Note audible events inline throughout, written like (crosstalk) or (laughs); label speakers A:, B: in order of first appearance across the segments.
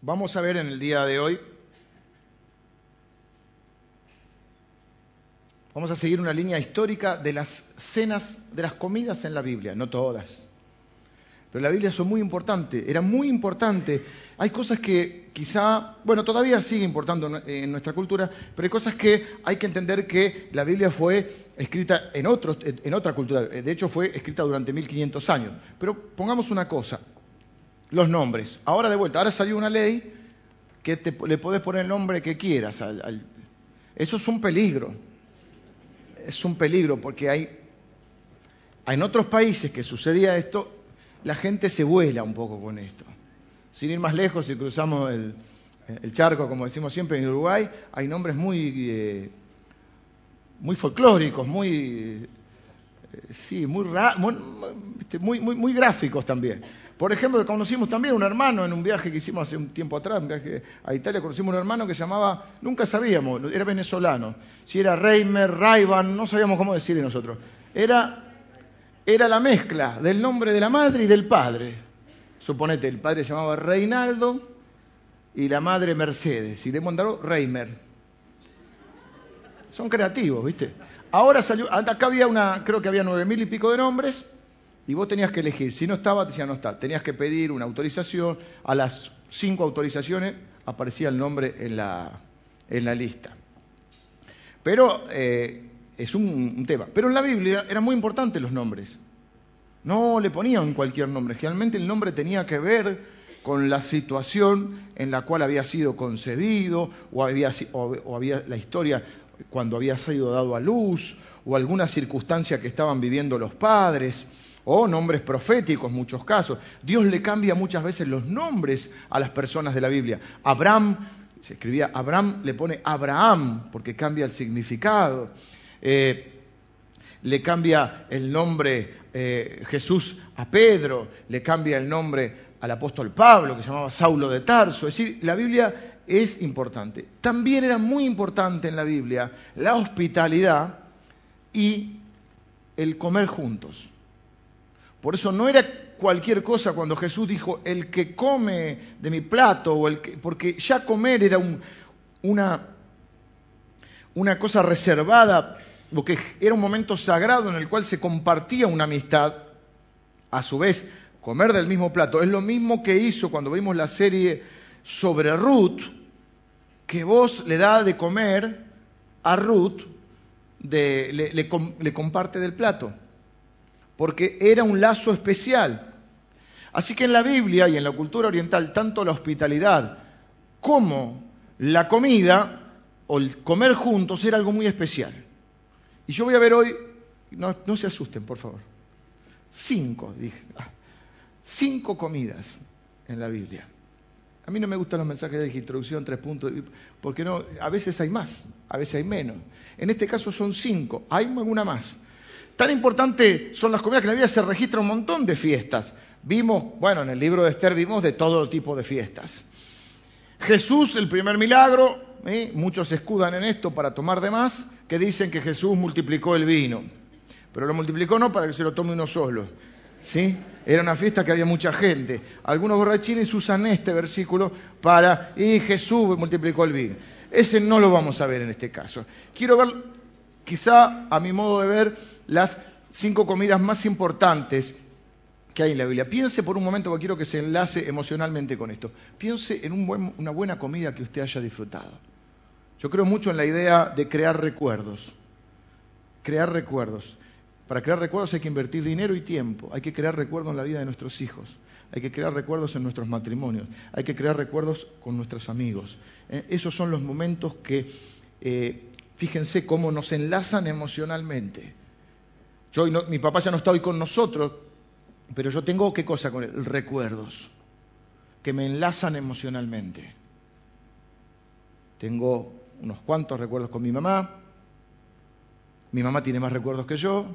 A: Vamos a ver en el día de hoy, vamos a seguir una línea histórica de las cenas, de las comidas en la Biblia, no todas. Pero la Biblia son muy importantes, era muy importante. Hay cosas que quizá, bueno, todavía sigue importando en nuestra cultura, pero hay cosas que hay que entender que la Biblia fue escrita en, en otra cultura, de hecho fue escrita durante 1500 años. Pero pongamos una cosa, los nombres. Ahora de vuelta, ahora salió una ley que le podés poner el nombre que quieras. eso es un peligro. Es un peligro porque hay, en otros países que sucedía esto, la gente se vuela un poco con esto. Sin ir más lejos, si cruzamos el, charco, como decimos siempre, en Uruguay, hay nombres muy, eh, muy folclóricos, muy, eh, sí, muy, muy, muy, muy gráficos también. Por ejemplo, conocimos también un hermano en un viaje que hicimos hace un tiempo atrás, un viaje a Italia, conocimos un hermano que se llamaba, nunca sabíamos, era venezolano, si era Reimer, Raivan, no sabíamos cómo decirle nosotros. Era, era la mezcla del nombre de la madre y del padre. Suponete, el padre se llamaba Reinaldo y la madre Mercedes, y le mandaron Reimer. Son creativos, ¿viste? Ahora salió, acá había una, creo que había nueve mil y pico de nombres, y vos tenías que elegir. Si no estaba, decía no está. Tenías que pedir una autorización. A las cinco autorizaciones aparecía el nombre en la, en la lista. Pero eh, es un, tema. Pero en la Biblia eran muy importantes los nombres. No le ponían cualquier nombre. Generalmente el nombre tenía que ver con la situación en la cual había sido concebido o había, o había la historia cuando había sido dado a luz o alguna circunstancia que estaban viviendo los padres o nombres proféticos, muchos casos. Dios le cambia muchas veces los nombres a las personas de la Biblia. Abraham, se escribía Abraham, le pone Abraham, porque cambia el significado. Eh, le cambia el nombre eh, Jesús a Pedro, le cambia el nombre al apóstol Pablo, que se llamaba Saulo de Tarso. Es decir, la Biblia es importante. También era muy importante en la Biblia la hospitalidad y el comer juntos. Por eso no era cualquier cosa cuando Jesús dijo, el que come de mi plato, o el que, porque ya comer era una, una cosa reservada, porque era un momento sagrado en el cual se compartía una amistad. A su vez, comer del mismo plato es lo mismo que hizo cuando vimos la serie sobre Ruth, que vos le da de comer a Ruth, le comparte del plato porque era un lazo especial. Así que en la Biblia y en la cultura oriental, tanto la hospitalidad como la comida o el comer juntos era algo muy especial. Y yo voy a ver hoy, no, se asusten, por favor, cinco, dije, ah, cinco comidas en la Biblia. A mí no me gustan los mensajes de introducción, tres puntos, porque no, a veces hay más, a veces hay menos. En este caso son cinco, hay alguna más. Tan importante son las comidas que en la Biblia se registra un montón de fiestas. Vimos, bueno, en el libro de Esther vimos de todo tipo de fiestas. Jesús, el primer milagro, muchos se escudan en esto para tomar de más, que dicen que Jesús multiplicó el vino. Pero lo multiplicó no para que se lo tome uno solo. ¿sí? Era una fiesta que había mucha gente. Algunos borrachines usan este versículo para, y Jesús multiplicó el vino. Ese no lo vamos a ver en este caso. Quiero ver, quizá a mi modo de ver, las cinco comidas más importantes que hay en la Biblia. Piense por un momento, porque quiero que se enlace emocionalmente con esto. Piense en una buena comida que usted haya disfrutado. Yo creo mucho en la idea de crear recuerdos. Crear recuerdos. Para crear recuerdos hay que invertir dinero y tiempo. Hay que crear recuerdos en la vida de nuestros hijos. Hay que crear recuerdos en nuestros matrimonios. Hay que crear recuerdos con nuestros amigos. Eh, esos son los momentos que, eh, fíjense cómo nos enlazan emocionalmente mi papá ya no está hoy con nosotros, pero yo tengo qué cosa con él? Recuerdos que me enlazan emocionalmente. Tengo unos cuantos recuerdos con mi mamá. Mi mamá tiene más recuerdos que yo.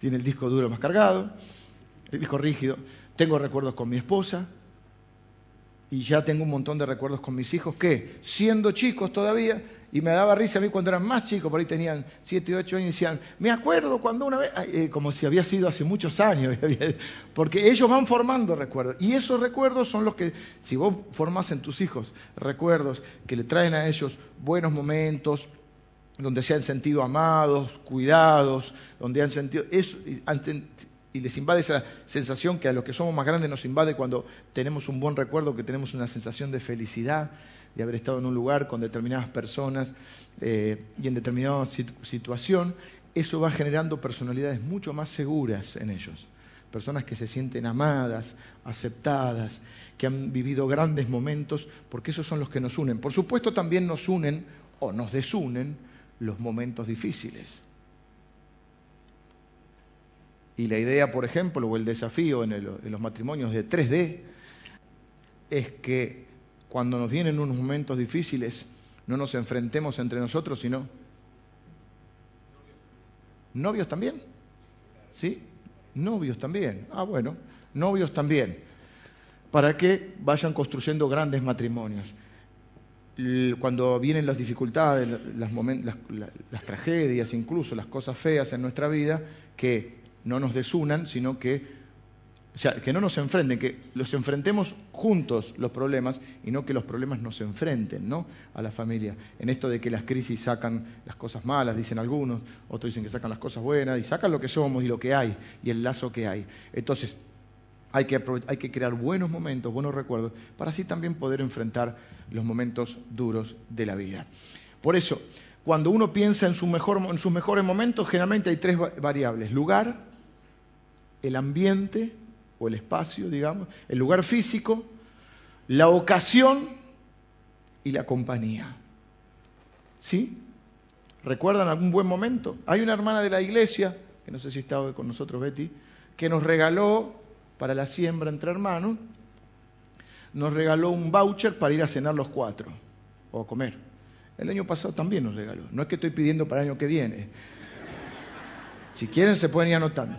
A: Tiene el disco duro más cargado, el disco rígido. Tengo recuerdos con mi esposa. Y ya tengo un montón de recuerdos con mis hijos que, siendo chicos todavía, Y me daba risa a mí cuando eran más chicos, por ahí tenían 7, 8 años, y decían, me acuerdo cuando una vez, eh, como si había sido hace muchos años, (laughs) porque ellos van formando recuerdos. Y esos recuerdos son los que, si vos formás en tus hijos recuerdos que le traen a ellos buenos momentos, donde se han sentido amados, cuidados, donde han sentido eso, y les invade esa sensación que a los que somos más grandes nos invade cuando tenemos un buen recuerdo, que tenemos una sensación de felicidad, de haber estado en un lugar con determinadas personas eh, y en determinada situación, eso va generando personalidades mucho más seguras en ellos. Personas que se sienten amadas, aceptadas, que han vivido grandes momentos, porque esos son los que nos unen. Por supuesto también nos unen o nos desunen los momentos difíciles. Y la idea, por ejemplo, o el desafío en, en los matrimonios de 3D, es que cuando nos vienen unos momentos difíciles, no nos enfrentemos entre nosotros, sino novios también. ¿Sí? Novios también. Ah, bueno, novios también. Para que vayan construyendo grandes matrimonios. Cuando vienen las dificultades, las, las tragedias, incluso las cosas feas en nuestra vida, que no nos desunan, sino que o sea, que no nos enfrenten, que los enfrentemos juntos los problemas y no que los problemas nos enfrenten ¿no? a la familia. En esto de que las crisis sacan las cosas malas, dicen algunos, otros dicen que sacan las cosas buenas y sacan lo que somos y lo que hay y el lazo que hay. Entonces, hay que, hay que crear buenos momentos, buenos recuerdos, para así también poder enfrentar los momentos duros de la vida. Por eso, cuando uno piensa en, su mejor, en sus mejores momentos, generalmente hay tres variables. Lugar, el ambiente o el espacio, digamos, el lugar físico, la ocasión y la compañía. ¿Sí? ¿Recuerdan algún buen momento? Hay una hermana de la iglesia, que no sé si estaba con nosotros Betty, que nos regaló para la siembra entre hermanos, nos regaló un voucher para ir a cenar los cuatro o a comer. El año pasado también nos regaló. No es que estoy pidiendo para el año que viene. Si quieren se pueden ir anotando.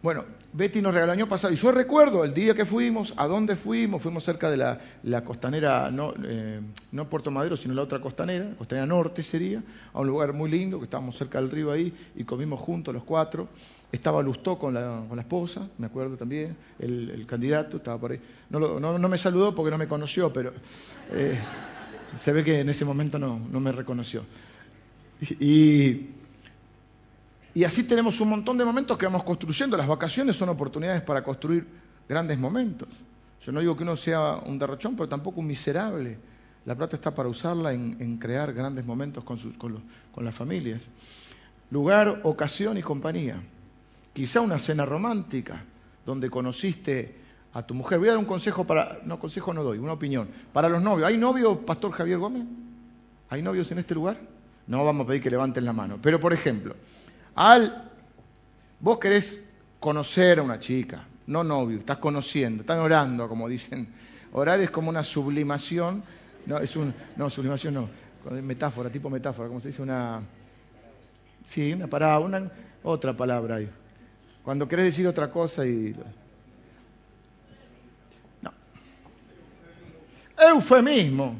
A: Bueno, Betty nos regaló el año pasado, y yo recuerdo el día que fuimos, a dónde fuimos, fuimos cerca de la, costanera, no, eh, no Puerto Madero, sino la otra costanera, costanera norte sería, a un lugar muy lindo, que estábamos cerca del río ahí, y comimos juntos los cuatro. Estaba Lustó con la, con la esposa, me acuerdo también, el, candidato estaba por ahí. No, me saludó porque no me conoció, pero eh, se ve que en ese momento no, me reconoció. y así tenemos un montón de momentos que vamos construyendo. Las vacaciones son oportunidades para construir grandes momentos. Yo no digo que uno sea un derrochón, pero tampoco un miserable. La plata está para usarla en, crear grandes momentos con, con las familias. Lugar, ocasión y compañía. Quizá una cena romántica donde conociste a tu mujer. Voy a dar un consejo para, no consejo no doy, una opinión. Para los novios, ¿hay novios, Pastor Javier Gómez? ¿Hay novios en este lugar? No vamos a pedir que levanten la mano. Pero, por ejemplo, al, vos querés conocer a una chica, no novio, estás conociendo, están orando, como dicen. Orar es como una sublimación, no, es un, no, sublimación no, metáfora, tipo metáfora, como se dice una, sí, una palabra, una, otra palabra ahí. Cuando querés decir otra cosa y... No. Eufemismo.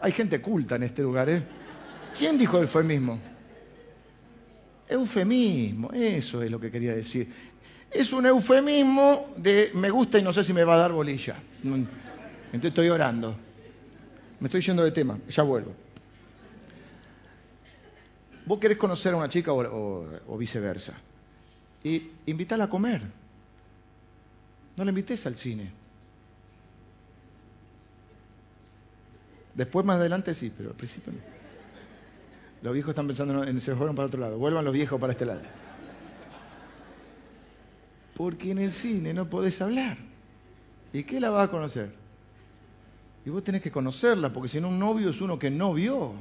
A: Hay gente culta en este lugar, ¿eh? ¿Quién dijo eufemismo? Eufemismo, eso es lo que quería decir. Es un eufemismo de me gusta y no sé si me va a dar bolilla. Entonces estoy orando. Me estoy yendo de tema, ya vuelvo. Vos querés conocer a una chica o, viceversa. Y invítala a comer. No la invites al cine. Después más adelante sí, pero al principio no. Los viejos están pensando en se fueron para otro lado. Vuelvan los viejos para este lado. Porque en el cine no podés hablar. ¿Y qué la vas a conocer? Y vos tenés que conocerla, porque si no un novio es uno que no vio.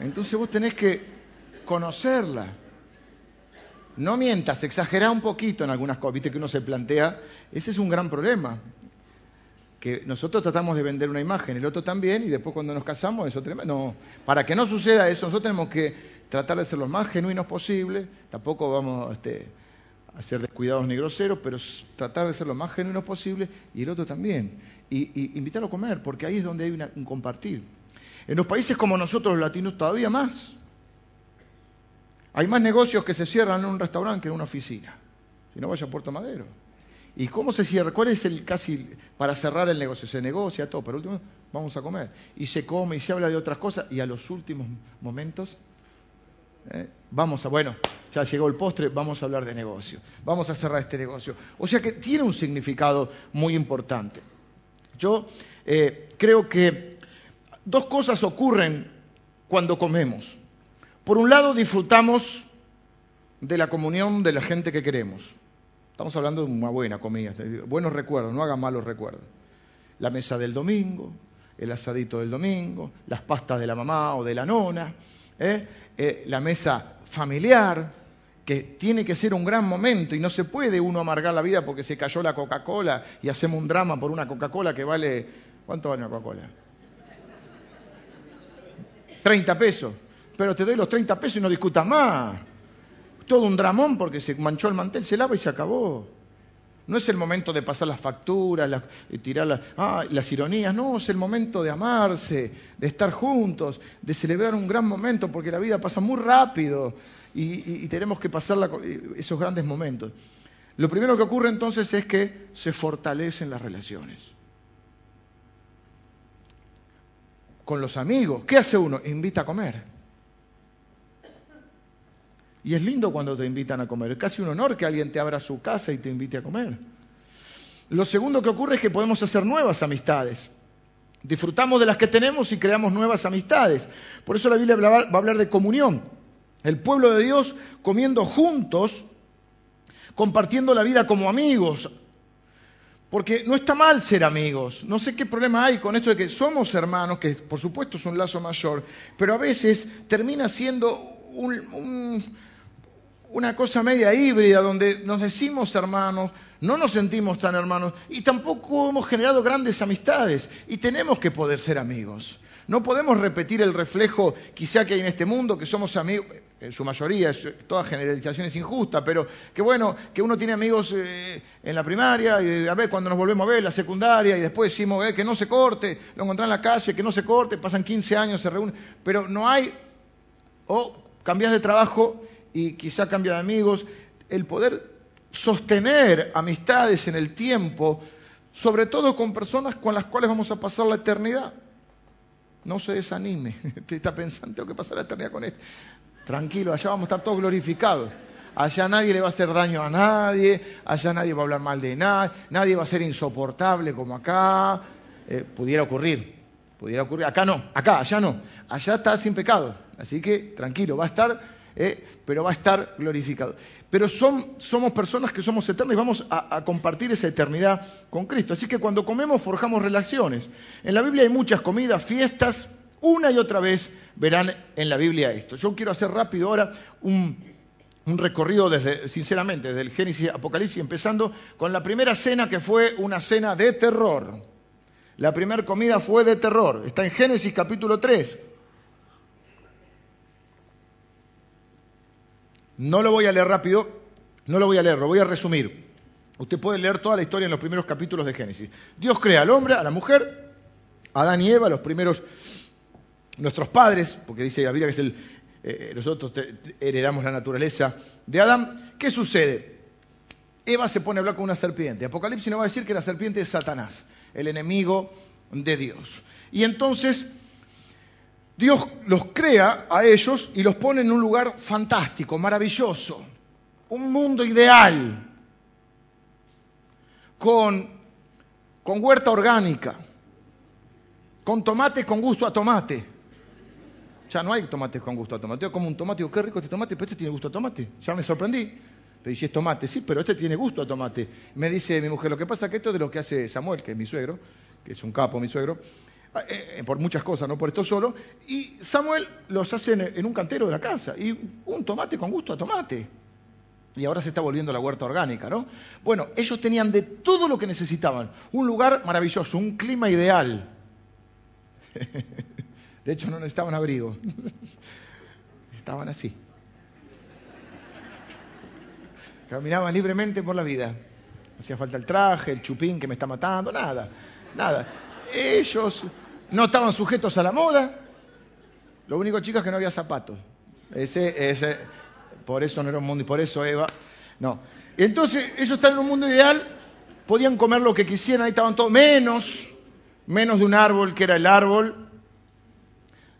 A: Entonces vos tenés que conocerla. No mientas, exagera un poquito en algunas cosas, viste que uno se plantea, ese es un gran problema que nosotros tratamos de vender una imagen, el otro también, y después cuando nos casamos eso tremendo. No, para que no suceda eso, nosotros tenemos que tratar de ser lo más genuinos posible, tampoco vamos este, ser descuidados ni groseros, pero tratar de ser lo más genuino posible y el otro también. Y, invitarlo a comer, porque ahí es donde hay un compartir. En los países como nosotros los latinos todavía más. Hay más negocios que se cierran en un restaurante que en una oficina. Si no, vaya a Puerto Madero. ¿Y cómo se cierra? ¿Cuál es el casi para cerrar el negocio? Se negocia todo, pero último vamos a comer. Y se come y se habla de otras cosas y a los últimos momentos eh, vamos a, bueno, ya llegó el postre, vamos a hablar de negocio. Vamos a cerrar este negocio. O sea que tiene un significado muy importante. Yo eh, creo que dos cosas ocurren cuando comemos. Por un lado, disfrutamos de la comunión de la gente que queremos. Estamos hablando de una buena comida, buenos recuerdos, no hagan malos recuerdos. La mesa del domingo, el asadito del domingo, las pastas de la mamá o de la nona, ¿eh? Eh, la mesa familiar, que tiene que ser un gran momento y no se puede uno amargar la vida porque se cayó la Coca-Cola y hacemos un drama por una Coca-Cola que vale, ¿cuánto vale una Coca-Cola? 30 pesos pero te doy los 30 pesos y no discutas más. Todo un dramón porque se manchó el mantel, se lava y se acabó. No es el momento de pasar las facturas, tirar ah, las ironías, no, es el momento de amarse, de estar juntos, de celebrar un gran momento, porque la vida pasa muy rápido y, tenemos que pasar esos grandes momentos. Lo primero que ocurre entonces es que se fortalecen las relaciones. Con los amigos, ¿qué hace uno? Invita a comer. Y es lindo cuando te invitan a comer. Es casi un honor que alguien te abra su casa y te invite a comer. Lo segundo que ocurre es que podemos hacer nuevas amistades. Disfrutamos de las que tenemos y creamos nuevas amistades. Por eso la Biblia va a hablar de comunión. El pueblo de Dios comiendo juntos, compartiendo la vida como amigos. Porque no está mal ser amigos. No sé qué problema hay con esto de que somos hermanos, que por supuesto es un lazo mayor, pero a veces termina siendo un una cosa media híbrida donde nos decimos hermanos, no nos sentimos tan hermanos y tampoco hemos generado grandes amistades y tenemos que poder ser amigos. No podemos repetir el reflejo quizá que hay en este mundo, que somos amigos, en su mayoría, toda generalización es injusta, pero que bueno, que uno tiene amigos eh, en la primaria, y a ver cuando nos volvemos a ver, la secundaria, y después decimos eh, que no se corte, lo encontramos en la calle, que no se corte, pasan 15 años, se reúnen, pero no hay, o cambias de trabajo y quizá cambia de amigos, el poder sostener amistades en el tiempo, sobre todo con personas con las cuales vamos a pasar la eternidad. No se desanime, (laughs) te está pensando, tengo que pasar la eternidad con este. Tranquilo, allá vamos a estar todos glorificados. Allá nadie le va a hacer daño a nadie, allá nadie va a hablar mal de nadie, nadie va a ser insoportable como acá. Eh, pudiera ocurrir, pudiera ocurrir. Acá no, acá, allá no. Allá está sin pecado. Así que tranquilo, va a estar ¿eh? pero va a estar glorificado. Pero somos personas que somos eternas y vamos a, compartir esa eternidad con Cristo. Así que cuando comemos forjamos relaciones. En la Biblia hay muchas comidas, fiestas, una y otra vez verán en la Biblia esto. Yo quiero hacer rápido ahora un, un recorrido desde, sinceramente, desde el Génesis Apocalipsis, empezando con la primera cena que fue una cena de terror. La primera comida fue de terror. Está en Génesis capítulo 3. No lo voy a leer rápido, no lo voy a leer, lo voy a resumir. Usted puede leer toda la historia en los primeros capítulos de Génesis. Dios crea al hombre, a la mujer, a Adán y Eva, los primeros, nuestros padres, porque dice la Biblia que es el, eh, nosotros heredamos la naturaleza de Adán. ¿Qué sucede? Eva se pone a hablar con una serpiente. Apocalipsis nos va a decir que la serpiente es Satanás, el enemigo de Dios. Y entonces Dios los crea a ellos y los pone en un lugar fantástico, maravilloso, un mundo ideal, con, con huerta orgánica, con tomate con gusto a tomate. Ya no hay tomates con gusto a tomate. Yo como un tomate, qué rico este tomate, pero este tiene gusto a tomate. Ya me sorprendí. Pero si es tomate, sí, pero este tiene gusto a tomate. Me dice mi mujer, lo que pasa es que esto es de lo que hace Samuel, que es mi suegro, que es un capo mi suegro, eh, eh, por muchas cosas, no por esto solo, y Samuel los hace en, un cantero de la casa, y un tomate con gusto a tomate. Y ahora se está volviendo la huerta orgánica, ¿no? Bueno, ellos tenían de todo lo que necesitaban. Un lugar maravilloso, un clima ideal. (laughs) De hecho, no necesitaban abrigo. (laughs) Estaban así. caminaban libremente por la vida. Hacía falta el traje, el chupín que me está matando, nada, nada. Ellos no estaban sujetos a la moda. Lo único, chicas, que no había zapatos. Ese, ese, por eso no era un mundo y por eso Eva. No. Entonces, ellos están en un mundo ideal, podían comer lo que quisieran, ahí estaban todos, menos, menos de un árbol que era el árbol,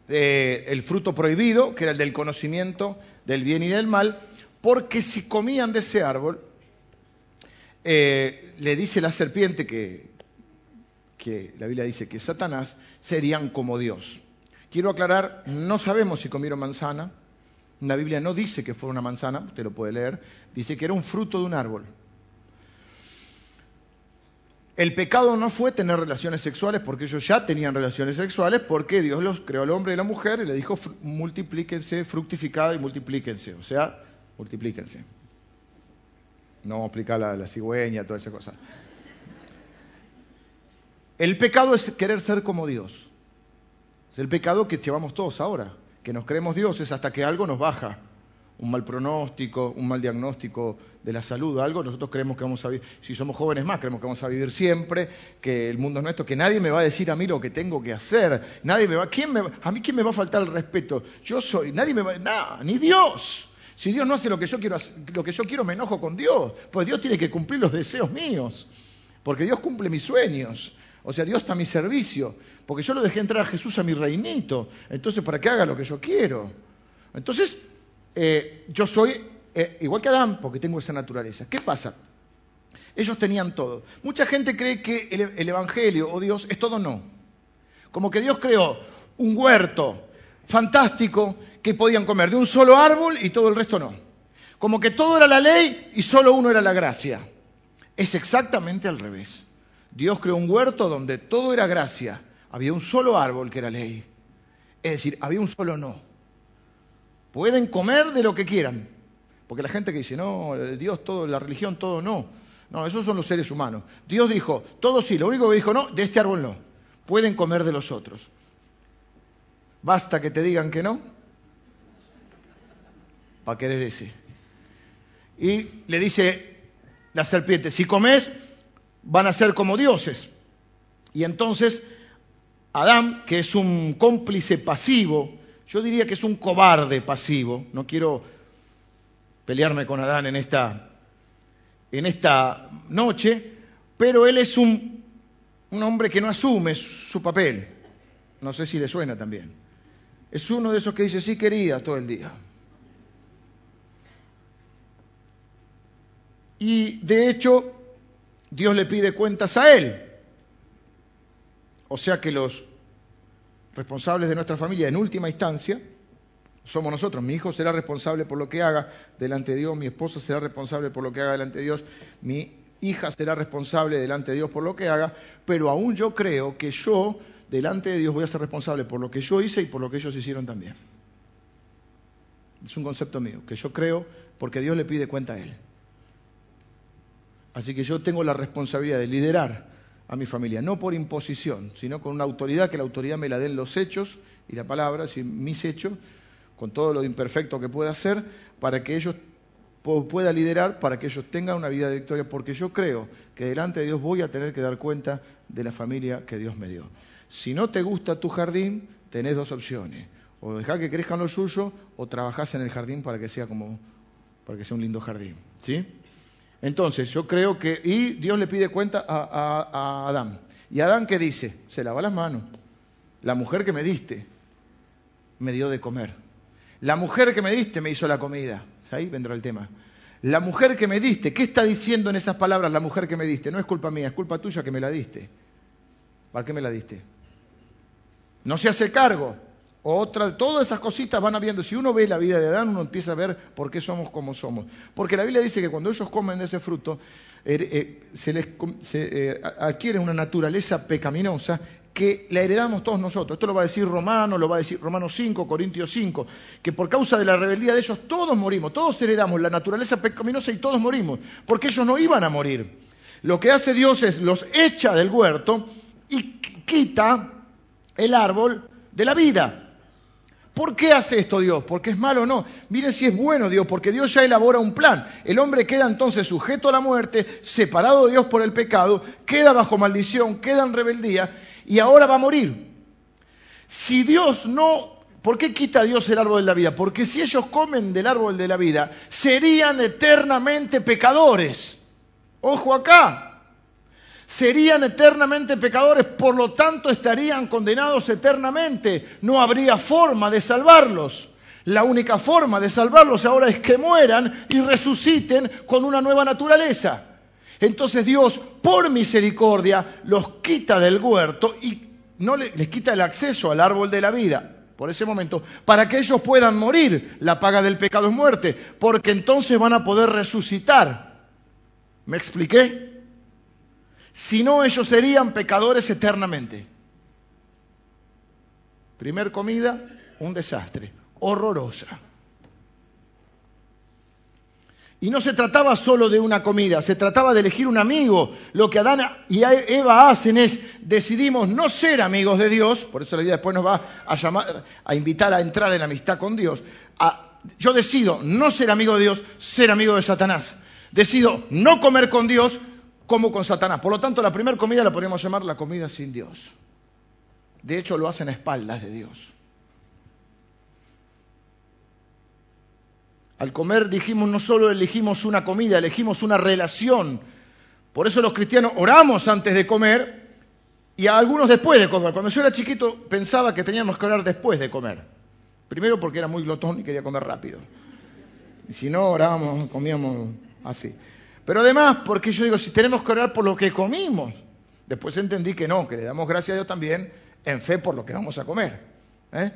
A: el fruto prohibido, que era el del conocimiento del bien y del mal, porque si comían de ese árbol, eh, le dice la serpiente que, que la Biblia dice que Satanás serían como Dios. Quiero aclarar, no sabemos si comieron manzana, la Biblia no dice que fue una manzana, usted lo puede leer, dice que era un fruto de un árbol. El pecado no fue tener relaciones sexuales porque ellos ya tenían relaciones sexuales porque Dios los creó al hombre y la mujer y le dijo multiplíquense, fructificad y multiplíquense, o sea, multiplíquense. No vamos a explicar la, la cigüeña, toda esa cosa. El pecado es querer ser como Dios. Es el pecado que llevamos todos ahora que nos creemos dioses hasta que algo nos baja, un mal pronóstico, un mal diagnóstico de la salud, algo, nosotros creemos que vamos a vivir, si somos jóvenes más, creemos que vamos a vivir siempre, que el mundo es nuestro, que nadie me va a decir a mí lo que tengo que hacer, nadie me va, ¿quién me, a mí quién me va a faltar el respeto, yo soy, nadie me va, nada, ni Dios. Si Dios no hace lo que yo quiero, lo que yo quiero me enojo con Dios, pues Dios tiene que cumplir los deseos míos, porque Dios cumple mis sueños. O sea, Dios está a mi servicio, porque yo lo dejé entrar a Jesús a mi reinito, entonces para que haga lo que yo quiero. Entonces, eh, yo soy eh, igual que Adán, porque tengo esa naturaleza. ¿Qué pasa? Ellos tenían todo. Mucha gente cree que el, el Evangelio o Dios es todo no. Como que Dios creó un huerto fantástico que podían comer de un solo árbol y todo el resto no. Como que todo era la ley y solo uno era la gracia. Es exactamente al revés. Dios creó un huerto donde todo era gracia. Había un solo árbol que era ley. Es decir, había un solo no. Pueden comer de lo que quieran. Porque la gente que dice, no, Dios todo, la religión todo no. No, esos son los seres humanos. Dios dijo, todo sí, lo único que dijo no, de este árbol no. Pueden comer de los otros. Basta que te digan que no para querer ese. Y le dice la serpiente, si comes, van a ser como dioses. Y entonces Adán, que es un cómplice pasivo, yo diría que es un cobarde pasivo, no quiero pelearme con Adán en esta, en esta noche, pero él es un, un hombre que no asume su papel. No sé si le suena también. Es uno de esos que dice, sí quería todo el día. Y de hecho, Dios le pide cuentas a él. O sea que los responsables de nuestra familia, en última instancia, somos nosotros. Mi hijo será responsable por lo que haga delante de Dios, mi esposa será responsable por lo que haga delante de Dios, mi hija será responsable delante de Dios por lo que haga, pero aún yo creo que yo delante de Dios voy a ser responsable por lo que yo hice y por lo que ellos hicieron también. Es un concepto mío, que yo creo porque Dios le pide cuenta a Él. Así que yo tengo la responsabilidad de liderar a mi familia, no por imposición, sino con una autoridad, que la autoridad me la den los hechos y la palabra, mis hechos, con todo lo imperfecto que pueda ser, para que ellos pueda liderar, para que ellos tengan una vida de victoria, porque yo creo que delante de Dios voy a tener que dar cuenta de la familia que Dios me dio. Si no te gusta tu jardín, tenés dos opciones. O dejar que crezcan los suyos, o trabajás en el jardín para que sea como, para que sea un lindo jardín. ¿Sí? Entonces, yo creo que, y Dios le pide cuenta a, Adán. ¿Y Adán qué dice? Se lava las manos. La mujer que me diste me dio de comer. La mujer que me diste me hizo la comida. Ahí vendrá el tema. La mujer que me diste, ¿qué está diciendo en esas palabras la mujer que me diste? No es culpa mía, es culpa tuya que me la diste. ¿Para qué me la diste? No se hace cargo. Otra, todas esas cositas van habiendo. Si uno ve la vida de Adán, uno empieza a ver por qué somos como somos. Porque la Biblia dice que cuando ellos comen de ese fruto, er, eh, se les eh, adquiere una naturaleza pecaminosa que la heredamos todos nosotros. Esto lo va a decir Romano, lo va a decir Romanos 5, Corintios 5, que por causa de la rebeldía de ellos todos morimos, todos heredamos la naturaleza pecaminosa y todos morimos, porque ellos no iban a morir. Lo que hace Dios es los echa del huerto y quita el árbol de la vida ¿Por qué hace esto Dios? ¿Porque es malo o no? Miren si es bueno Dios, porque Dios ya elabora un plan. El hombre queda entonces sujeto a la muerte, separado de Dios por el pecado, queda bajo maldición, queda en rebeldía y ahora va a morir. Si Dios no... ¿Por qué quita Dios el árbol de la vida? Porque si ellos comen del árbol de la vida, serían eternamente pecadores. Ojo acá, serían eternamente pecadores, por lo tanto estarían condenados eternamente. No habría forma de salvarlos. La única forma de salvarlos ahora es que mueran y resuciten con una nueva naturaleza. Entonces Dios, por misericordia, los quita del huerto y no les quita el acceso al árbol de la vida por ese momento, para que ellos puedan morir. La paga del pecado es muerte, porque entonces van a poder resucitar. ¿Me expliqué? Si no, ellos serían pecadores eternamente. Primer comida, un desastre, horrorosa. Y no se trataba solo de una comida, se trataba de elegir un amigo. Lo que Adán y Eva hacen es, decidimos no ser amigos de Dios, por eso la vida después nos va a, llamar, a invitar a entrar en amistad con Dios. yo decido no ser amigo de Dios, ser amigo de Satanás. Decido no comer con Dios, como con Satanás. Por lo tanto, la primera comida la podríamos llamar la comida sin Dios. De hecho, lo hacen a espaldas de Dios. Al comer dijimos, no solo elegimos una comida, elegimos una relación. Por eso los cristianos oramos antes de comer y a algunos después de comer. Cuando yo era chiquito pensaba que teníamos que orar después de comer. Primero porque era muy glotón y quería comer rápido. Y si no, orábamos, comíamos así. Pero además, porque yo digo, si tenemos que orar por lo que comimos, después entendí que no, que le damos gracias a Dios también en fe por lo que vamos a comer. ¿eh?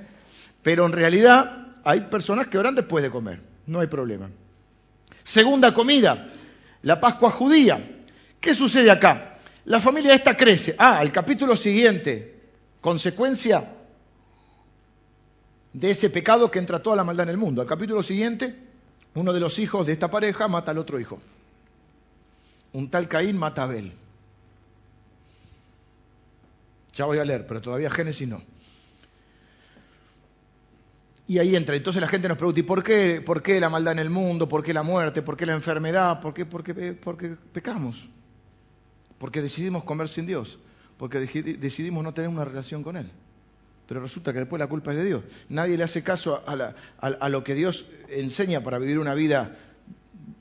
A: Pero en realidad hay personas que oran después de comer, no hay problema. Segunda comida, la Pascua judía. ¿Qué sucede acá? La familia esta crece. Ah, el capítulo siguiente, consecuencia de ese pecado que entra toda la maldad en el mundo. Al capítulo siguiente, uno de los hijos de esta pareja mata al otro hijo un tal Caín mata a Abel. Ya voy a leer, pero todavía Génesis no. Y ahí entra. Entonces la gente nos pregunta, ¿y por qué, por qué la maldad en el mundo? ¿Por qué la muerte? ¿Por qué la enfermedad? ¿Por qué, por qué, pecamos? Porque decidimos comer sin Dios. Porque decidimos no tener una relación con Él. Pero resulta que después la culpa es de Dios. Nadie le hace caso a lo que Dios enseña para vivir una vida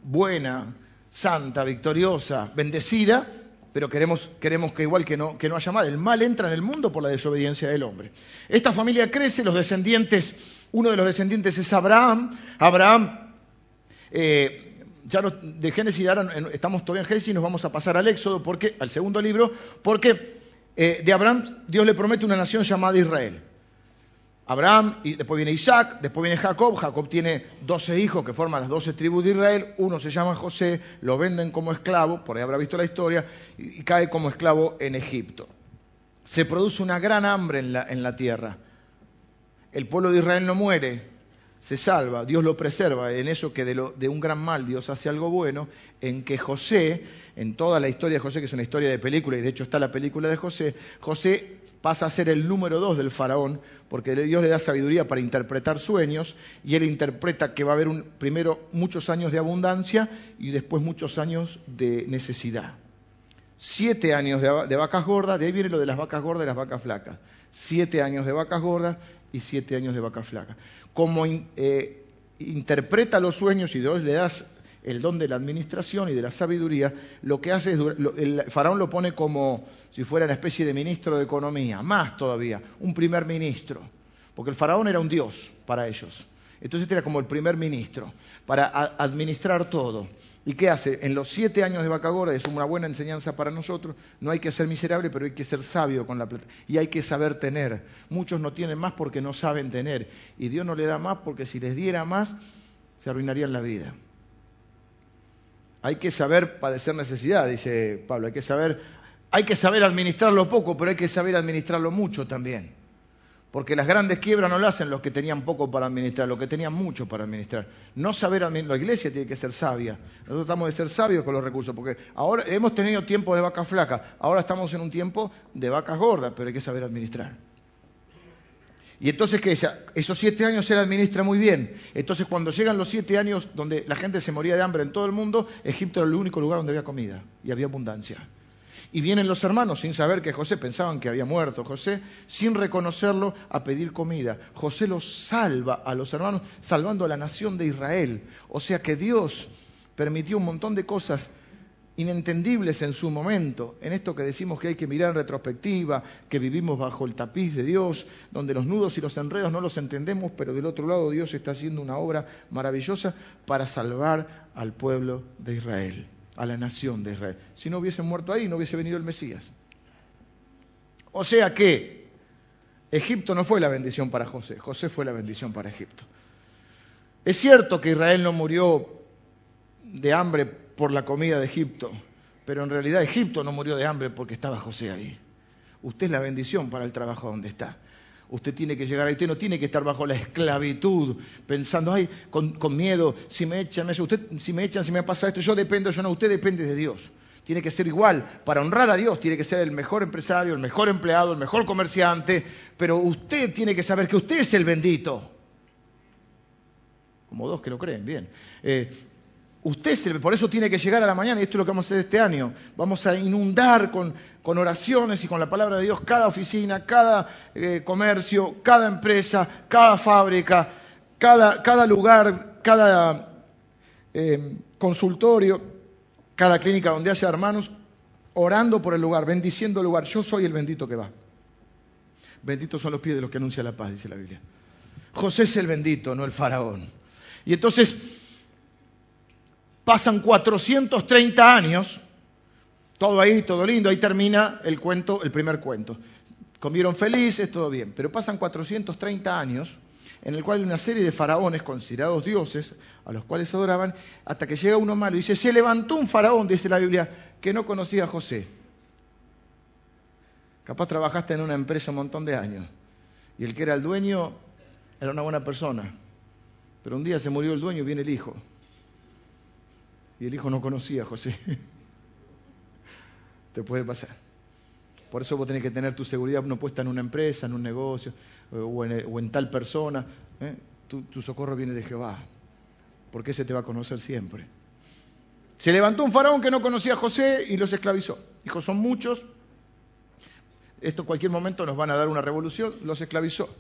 A: buena, santa, victoriosa, bendecida, pero queremos, queremos que igual que no, que no haya mal. El mal entra en el mundo por la desobediencia del hombre. Esta familia crece, los descendientes, uno de los descendientes es Abraham. Abraham, eh, ya de Génesis, ahora estamos todavía en Génesis y nos vamos a pasar al Éxodo, porque, al segundo libro, porque eh, de Abraham Dios le promete una nación llamada Israel. Abraham, y después viene Isaac, después viene Jacob. Jacob tiene 12 hijos que forman las 12 tribus de Israel. Uno se llama José, lo venden como esclavo, por ahí habrá visto la historia, y, cae como esclavo en Egipto. Se produce una gran hambre en la, tierra. El pueblo de Israel no muere, se salva, Dios lo preserva. En eso que de, de un gran mal Dios hace algo bueno, en que José, en toda la historia de José, que es una historia de película, y de hecho está la película de José, José pasa a ser el número dos del faraón, porque Dios le da sabiduría para interpretar sueños, y él interpreta que va a haber primero muchos años de abundancia y después muchos años de necesidad. Siete años de, vacas gordas, de ahí viene lo de las vacas gordas y las vacas flacas. Siete años de vacas gordas y siete años de vacas flacas. Como eh, interpreta los sueños y Dios le da el don de la administración y de la sabiduría, lo que hace es, el faraón lo pone como si fuera una especie de ministro de economía, más todavía, un primer ministro, porque el faraón era un dios para ellos. Entonces este era como el primer ministro, para administrar todo. ¿Y qué hace? En los siete años de vaca gorda, es una buena enseñanza para nosotros, no hay que ser miserable, pero hay que ser sabio con la plata. Y hay que saber tener. Muchos no tienen más porque no saben tener. Y Dios no le da más porque si les diera más, se arruinarían la vida. Hay que saber padecer necesidad, dice Pablo. Hay que saber, hay que saber administrarlo poco, pero hay que saber administrarlo mucho también. Porque las grandes quiebras no las hacen los que tenían poco para administrar, los que tenían mucho para administrar. No saber administrar, la iglesia tiene que ser sabia. Nosotros estamos de ser sabios con los recursos, porque ahora hemos tenido tiempo de vacas flacas, ahora estamos en un tiempo de vacas gordas, pero hay que saber administrar. Y entonces, ¿qué es? Esos siete años él administra muy bien. Entonces, cuando llegan los siete años donde la gente se moría de hambre en todo el mundo, Egipto era el único lugar donde había comida y había abundancia. Y vienen los hermanos sin saber que José, pensaban que había muerto José, sin reconocerlo, a pedir comida. José los salva a los hermanos, salvando a la nación de Israel. O sea que Dios permitió un montón de cosas inentendibles en su momento, en esto que decimos que hay que mirar en retrospectiva, que vivimos bajo el tapiz de Dios, donde los nudos y los enredos no los entendemos, pero del otro lado Dios está haciendo una obra maravillosa para salvar al pueblo de Israel, a la nación de Israel. Si no hubiesen muerto ahí, no hubiese venido el Mesías. O sea que Egipto no fue la bendición para José, José fue la bendición para Egipto. Es cierto que Israel no murió de hambre por la comida de Egipto, pero en realidad Egipto no murió de hambre porque estaba José ahí. Usted es la bendición para el trabajo donde está. Usted tiene que llegar ahí, usted no tiene que estar bajo la esclavitud, pensando, ay, con, miedo, si me echan, usted, si me echan, si me pasa esto, yo dependo, yo no, usted depende de Dios. Tiene que ser igual, para honrar a Dios, tiene que ser el mejor empresario, el mejor empleado, el mejor comerciante, pero usted tiene que saber que usted es el bendito. Como dos que lo creen, bien. Eh, Usted por eso tiene que llegar a la mañana, y esto es lo que vamos a hacer este año. Vamos a inundar con, oraciones y con la palabra de Dios cada oficina, cada eh, comercio, cada empresa, cada fábrica, cada, lugar, cada eh, consultorio, cada clínica donde haya hermanos, orando por el lugar, bendiciendo el lugar. Yo soy el bendito que va. Benditos son los pies de los que anuncia la paz, dice la Biblia. José es el bendito, no el faraón. Y entonces Pasan 430 años, todo ahí, todo lindo, ahí termina el cuento, el primer cuento. Comieron felices, todo bien, pero pasan 430 años en el cual hay una serie de faraones considerados dioses, a los cuales adoraban, hasta que llega uno malo y dice, se levantó un faraón, dice la Biblia, que no conocía a José. Capaz trabajaste en una empresa un montón de años, y el que era el dueño era una buena persona, pero un día se murió el dueño y viene el hijo. Y el hijo no conocía a José. (laughs) Te puede pasar. Por eso vos tenés que tener tu seguridad no puesta en una empresa, en un negocio o en, tal persona. ¿eh? Tu, socorro viene de Jehová. Porque ese te va a conocer siempre. Se levantó un faraón que no conocía a José y los esclavizó. Dijo, son muchos. Esto en cualquier momento nos van a dar una revolución. Los esclavizó.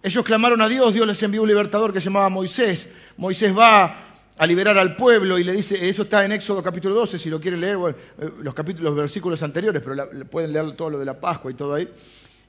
A: Ellos clamaron a Dios, Dios les envió un libertador que se llamaba Moisés. Moisés va a liberar al pueblo y le dice, eso está en Éxodo capítulo 12, si lo quieren leer, eh, los capítulos, los versículos anteriores, pero pueden leer todo lo de la Pascua y todo ahí.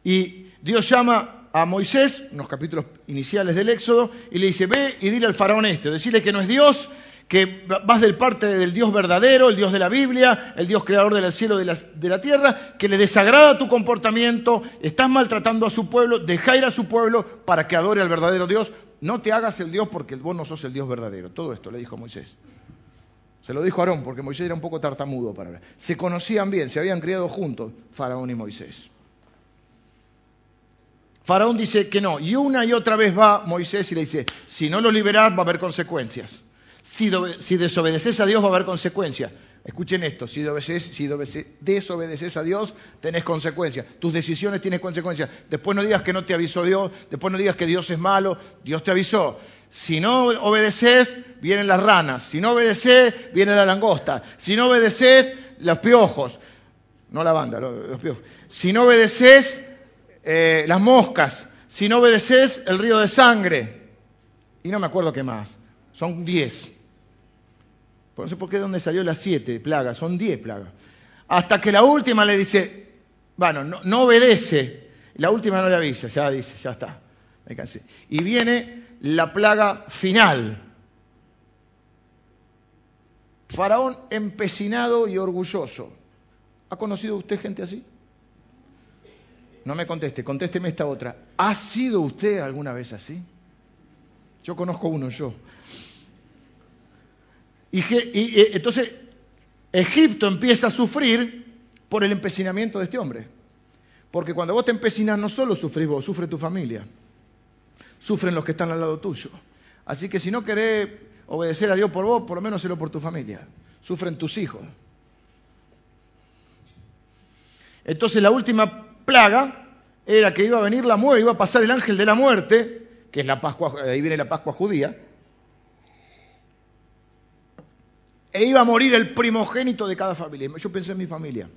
A: Y Dios llama a Moisés, en los capítulos iniciales del Éxodo, y le dice, ve y dile al faraón este, decirle que no es Dios, que vas del parte del Dios verdadero, el Dios de la Biblia, el Dios creador del cielo y de la, tierra, que le desagrada tu comportamiento, estás maltratando a su pueblo, deja ir a su pueblo para que adore al verdadero Dios, no te hagas el Dios porque vos no sos el Dios verdadero. Todo esto le dijo Moisés. Se lo dijo Aarón porque Moisés era un poco tartamudo para ver. Se conocían bien, se habían criado juntos, Faraón y Moisés. Faraón dice que no, y una y otra vez va Moisés y le dice, si no lo liberás va a haber consecuencias. Si desobedeces a Dios va a haber consecuencias. Escuchen esto, si, desobedeces, a Dios, tenés consecuencias. Tus decisiones tienen consecuencias. Después no digas que no te avisó Dios, después no digas que Dios es malo, Dios te avisó. Si no obedeces, vienen las ranas. Si no obedeces, viene la langosta. Si no obedeces, los piojos. No la banda, los piojos. Si no obedeces, eh, las moscas. Si no obedeces, el río de sangre. Y no me acuerdo qué más. Son diez. No sé por qué de dónde salió las siete plagas, son diez plagas. Hasta que la última le dice, bueno, no, obedece. La última no le avisa, ya dice, ya está, me cansé. Y viene la plaga final. Faraón empecinado y orgulloso. ¿Ha conocido usted gente así? No me conteste, contésteme esta otra. ¿Ha sido usted alguna vez así? Yo conozco uno, yo. Y, entonces Egipto empieza a sufrir por el empecinamiento de este hombre. Porque cuando vos te empecinas no solo sufrís vos, sufre tu familia. Sufren los que están al lado tuyo. Así que si no querés obedecer a Dios por vos, por lo menos hazlo por tu familia. Sufren tus hijos. Entonces la última plaga era que iba a venir la muerte, iba a pasar el ángel de la muerte, que es la Pascua, ahí viene la Pascua judía, e iba a morir el primogénito de cada familia. Yo pensé en mi familia.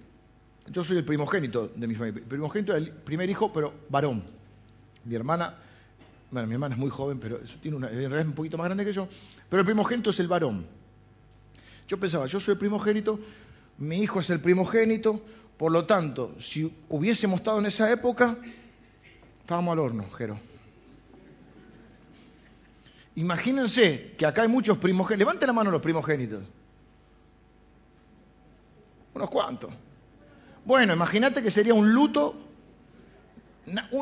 A: Yo soy el primogénito de mi familia. El primogénito del primer hijo, pero varón. Mi hermana, bueno, mi hermana es muy joven, pero tiene una, en realidad es un poquito más grande que yo, pero el primogénito es el varón. Yo pensaba, yo soy el primogénito, mi hijo es el primogénito, por lo tanto, si hubiésemos estado en esa época, estábamos al horno, Jero. Imagínense que acá hay muchos primogénitos. Levante la mano los primogénitos. Unos cuantos. Bueno, imagínate que sería un luto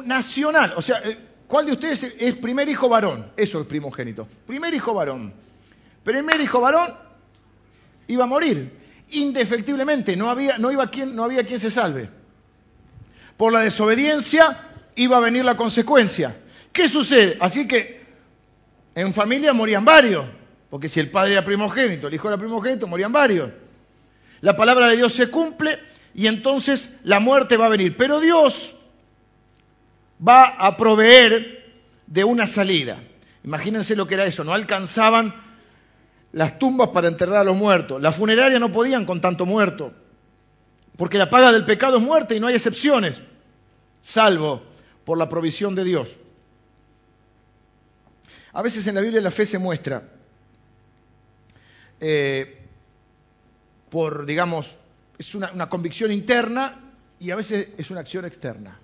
A: nacional. O sea, ¿cuál de ustedes es primer hijo varón? Eso es primogénito. Primer hijo varón. Primer hijo varón iba a morir. Indefectiblemente, no había, no iba quien, no había quien se salve. Por la desobediencia iba a venir la consecuencia. ¿Qué sucede? Así que en familia morían varios, porque si el padre era primogénito, el hijo era primogénito, morían varios. La palabra de Dios se cumple y entonces la muerte va a venir. Pero Dios va a proveer de una salida. Imagínense lo que era eso, no alcanzaban las tumbas para enterrar a los muertos, las funerarias no podían con tanto muerto, porque la paga del pecado es muerte y no hay excepciones, salvo por la provisión de Dios. A veces en la Biblia la fe se muestra eh, por, digamos, es una, convicción interna y a veces es una acción externa.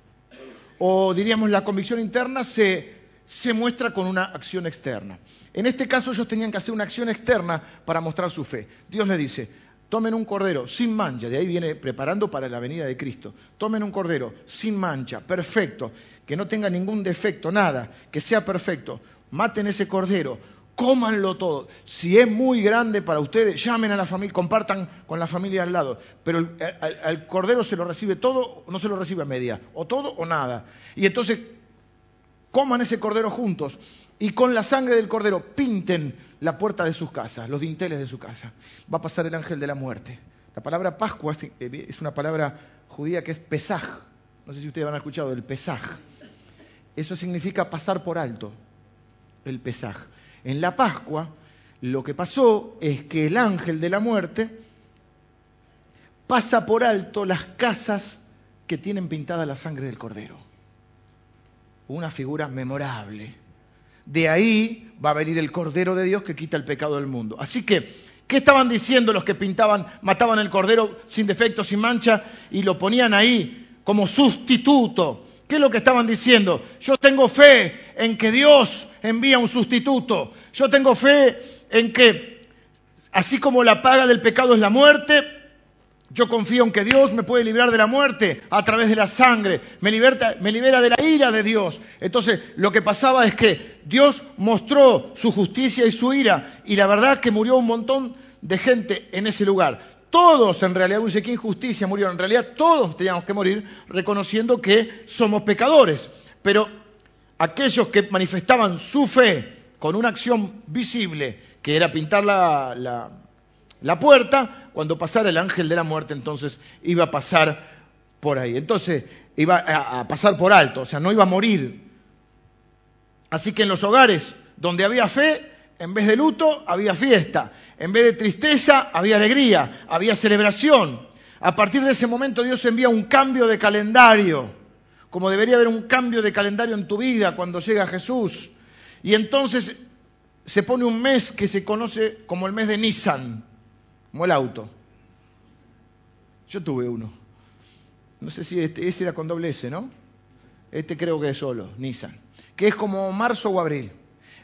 A: O diríamos, la convicción interna se, se muestra con una acción externa. En este caso ellos tenían que hacer una acción externa para mostrar su fe. Dios le dice, tomen un cordero sin mancha, de ahí viene preparando para la venida de Cristo. Tomen un cordero sin mancha, perfecto, que no tenga ningún defecto, nada, que sea perfecto. Maten ese cordero, cómanlo todo. Si es muy grande para ustedes, llamen a la familia, compartan con la familia al lado. Pero al, cordero se lo recibe todo, o no se lo recibe a media, o todo o nada. Y entonces coman ese cordero juntos y con la sangre del cordero pinten la puerta de sus casas, los dinteles de su casa. Va a pasar el ángel de la muerte. La palabra Pascua es eh, una palabra judía que es pesaj. No sé si ustedes han escuchado del pesaj. Eso significa pasar por alto, el pesaj. En la Pascua lo que pasó es que el ángel de la muerte pasa por alto las casas que tienen pintada la sangre del cordero. Una figura memorable. De ahí va a venir el cordero de Dios que quita el pecado del mundo. Así que, ¿qué estaban diciendo los que pintaban, mataban el cordero sin defecto, sin mancha y lo ponían ahí como sustituto? ¿Qué es lo que estaban diciendo? Yo tengo fe en que Dios envía un sustituto. Yo tengo fe en que, así como la paga del pecado es la muerte, yo confío en que Dios me puede librar de la muerte a través de la sangre, me, libera de la ira de Dios. Entonces, lo que pasaba es que Dios mostró su justicia y su ira, y la verdad es que murió un montón de gente en ese lugar todos en realidad, dice que injusticia murieron, en realidad todos teníamos que morir reconociendo que somos pecadores. Pero aquellos que manifestaban su fe con una acción visible, que era pintar la, la, puerta, cuando pasara el ángel de la muerte, entonces iba a pasar por ahí. Entonces iba a pasar por alto, o sea, no iba a morir. Así que en los hogares donde había fe, en vez de luto, había fiesta. En vez de tristeza, había alegría, había celebración. A partir de ese momento Dios envía un cambio de calendario, como debería haber un cambio de calendario en tu vida cuando llega Jesús. Y entonces se pone un mes que se conoce como el mes de Nissan, como el auto. Yo tuve uno. No sé si este, ese era con doble S, ¿no? Este creo que es solo, Nissan. Que es como marzo o abril.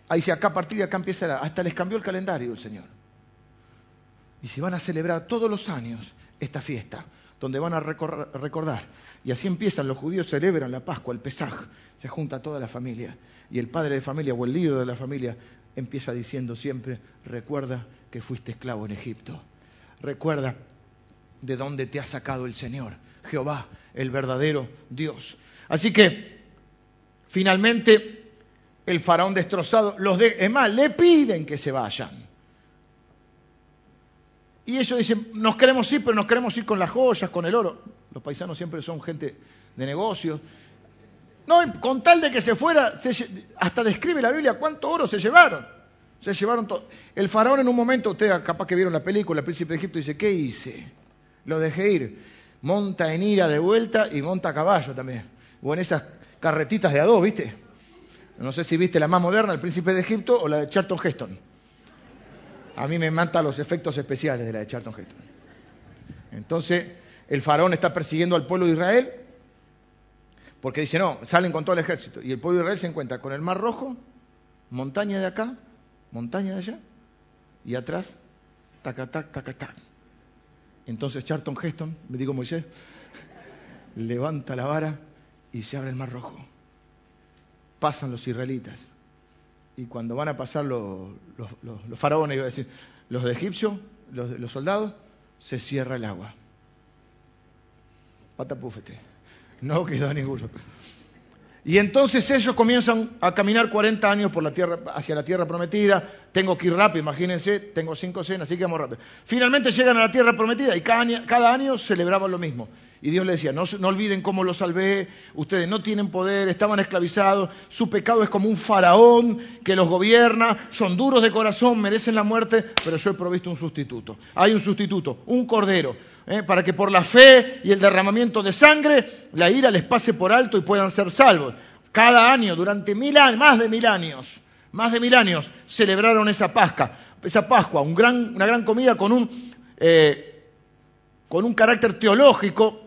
A: Ahí dice, acá a partir de acá empieza, hasta les cambió el calendario el Señor. Y se van a celebrar todos los años esta fiesta, donde van a recordar. Y así empiezan, los judíos celebran la Pascua, el Pesaj, se junta toda la familia. Y el padre de familia o el líder de la familia empieza diciendo siempre, recuerda que fuiste esclavo en Egipto. Recuerda de dónde te ha sacado el Señor, Jehová, el verdadero Dios. Así que, finalmente, el faraón destrozado, los de, es más, le piden que se vayan. Y ellos dicen, nos queremos ir, pero nos queremos ir con las joyas, con el oro. Los paisanos siempre son gente de negocios. No, con tal de que se fuera, hasta describe la Biblia cuánto oro se llevaron. Se llevaron todo. El faraón en un momento, ustedes capaz que vieron la película, el príncipe de Egipto dice, ¿qué hice? Lo dejé ir. Monta en ira de vuelta y monta a caballo también. O en esas carretitas de a ¿viste? No sé si viste la más moderna, el príncipe de Egipto o la de Charlton Heston. A mí me matan los efectos especiales de la de Charlton Heston. Entonces, el faraón está persiguiendo al pueblo de Israel porque dice, no, salen con todo el ejército. Y el pueblo de Israel se encuentra con el Mar Rojo, montaña de acá, montaña de allá, y atrás, tacatac, tacatac. Entonces Charlton Heston, me digo Moisés, (laughs) levanta la vara y se abre el Mar Rojo. Pasan los israelitas. Y cuando van a pasar los, faraones, iba a decir, los de los soldados, se cierra el agua. Patapúfete no quedó ninguno. Y entonces ellos comienzan a caminar 40 años por la tierra, hacia la tierra prometida. Tengo que ir rápido, imagínense, tengo cinco cenas, así que vamos rápido. Finalmente llegan a la tierra prometida y cada año, celebraban lo mismo. Y Dios les decía, no, no olviden cómo los salvé, ustedes no tienen poder, estaban esclavizados, su pecado es como un faraón que los gobierna, son duros de corazón, merecen la muerte, pero yo he provisto un sustituto. Hay un sustituto, un cordero ¿eh? para que por la fe y el derramamiento de sangre la ira les pase por alto y puedan ser salvos. Cada año, durante mil años, más de mil años, más de mil años, celebraron esa Pascua, esa Pascua, una gran comida con un, eh, con un carácter teológico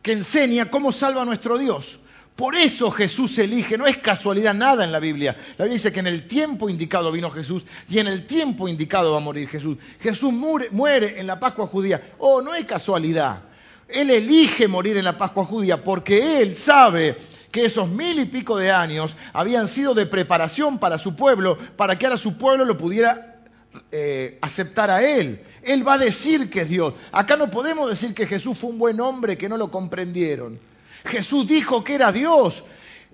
A: que enseña cómo salva a nuestro Dios. Por eso Jesús elige, no es casualidad nada en la Biblia. La Biblia dice que en el tiempo indicado vino Jesús y en el tiempo indicado va a morir Jesús. Jesús muere, en la Pascua judía. Oh, no es casualidad. Él elige morir en la Pascua judía porque Él sabe que esos mil y pico de años habían sido de preparación para su pueblo, para que ahora su pueblo lo pudiera eh, aceptar a Él. Él va a decir que es Dios. Acá no podemos decir que Jesús fue un buen hombre que no lo comprendieron. Jesús dijo que era Dios.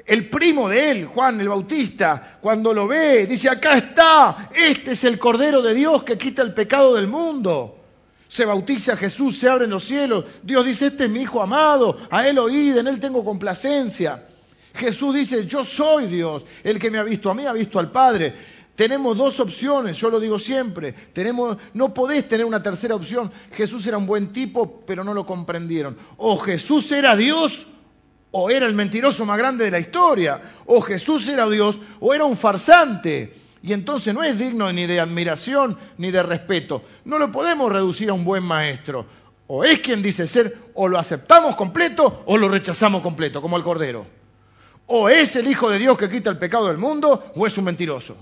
A: El primo de él, Juan el Bautista, cuando lo ve, dice, acá está, este es el Cordero de Dios que quita el pecado del mundo. Se bautiza Jesús, se abren los cielos. Dios dice, este es mi Hijo amado, a Él oíd, en Él tengo complacencia. Jesús dice, yo soy Dios, el que me ha visto a mí ha visto al Padre. Tenemos dos opciones, yo lo digo siempre. Tenemos, no podés tener una tercera opción. Jesús era un buen tipo, pero no lo comprendieron. O Jesús era Dios o era el mentiroso más grande de la historia, o Jesús era Dios, o era un farsante. Y entonces no es digno ni de admiración ni de respeto. No lo podemos reducir a un buen maestro. O es quien dice ser, o lo aceptamos completo o lo rechazamos completo, como el Cordero. O es el Hijo de Dios que quita el pecado del mundo, o es un mentiroso.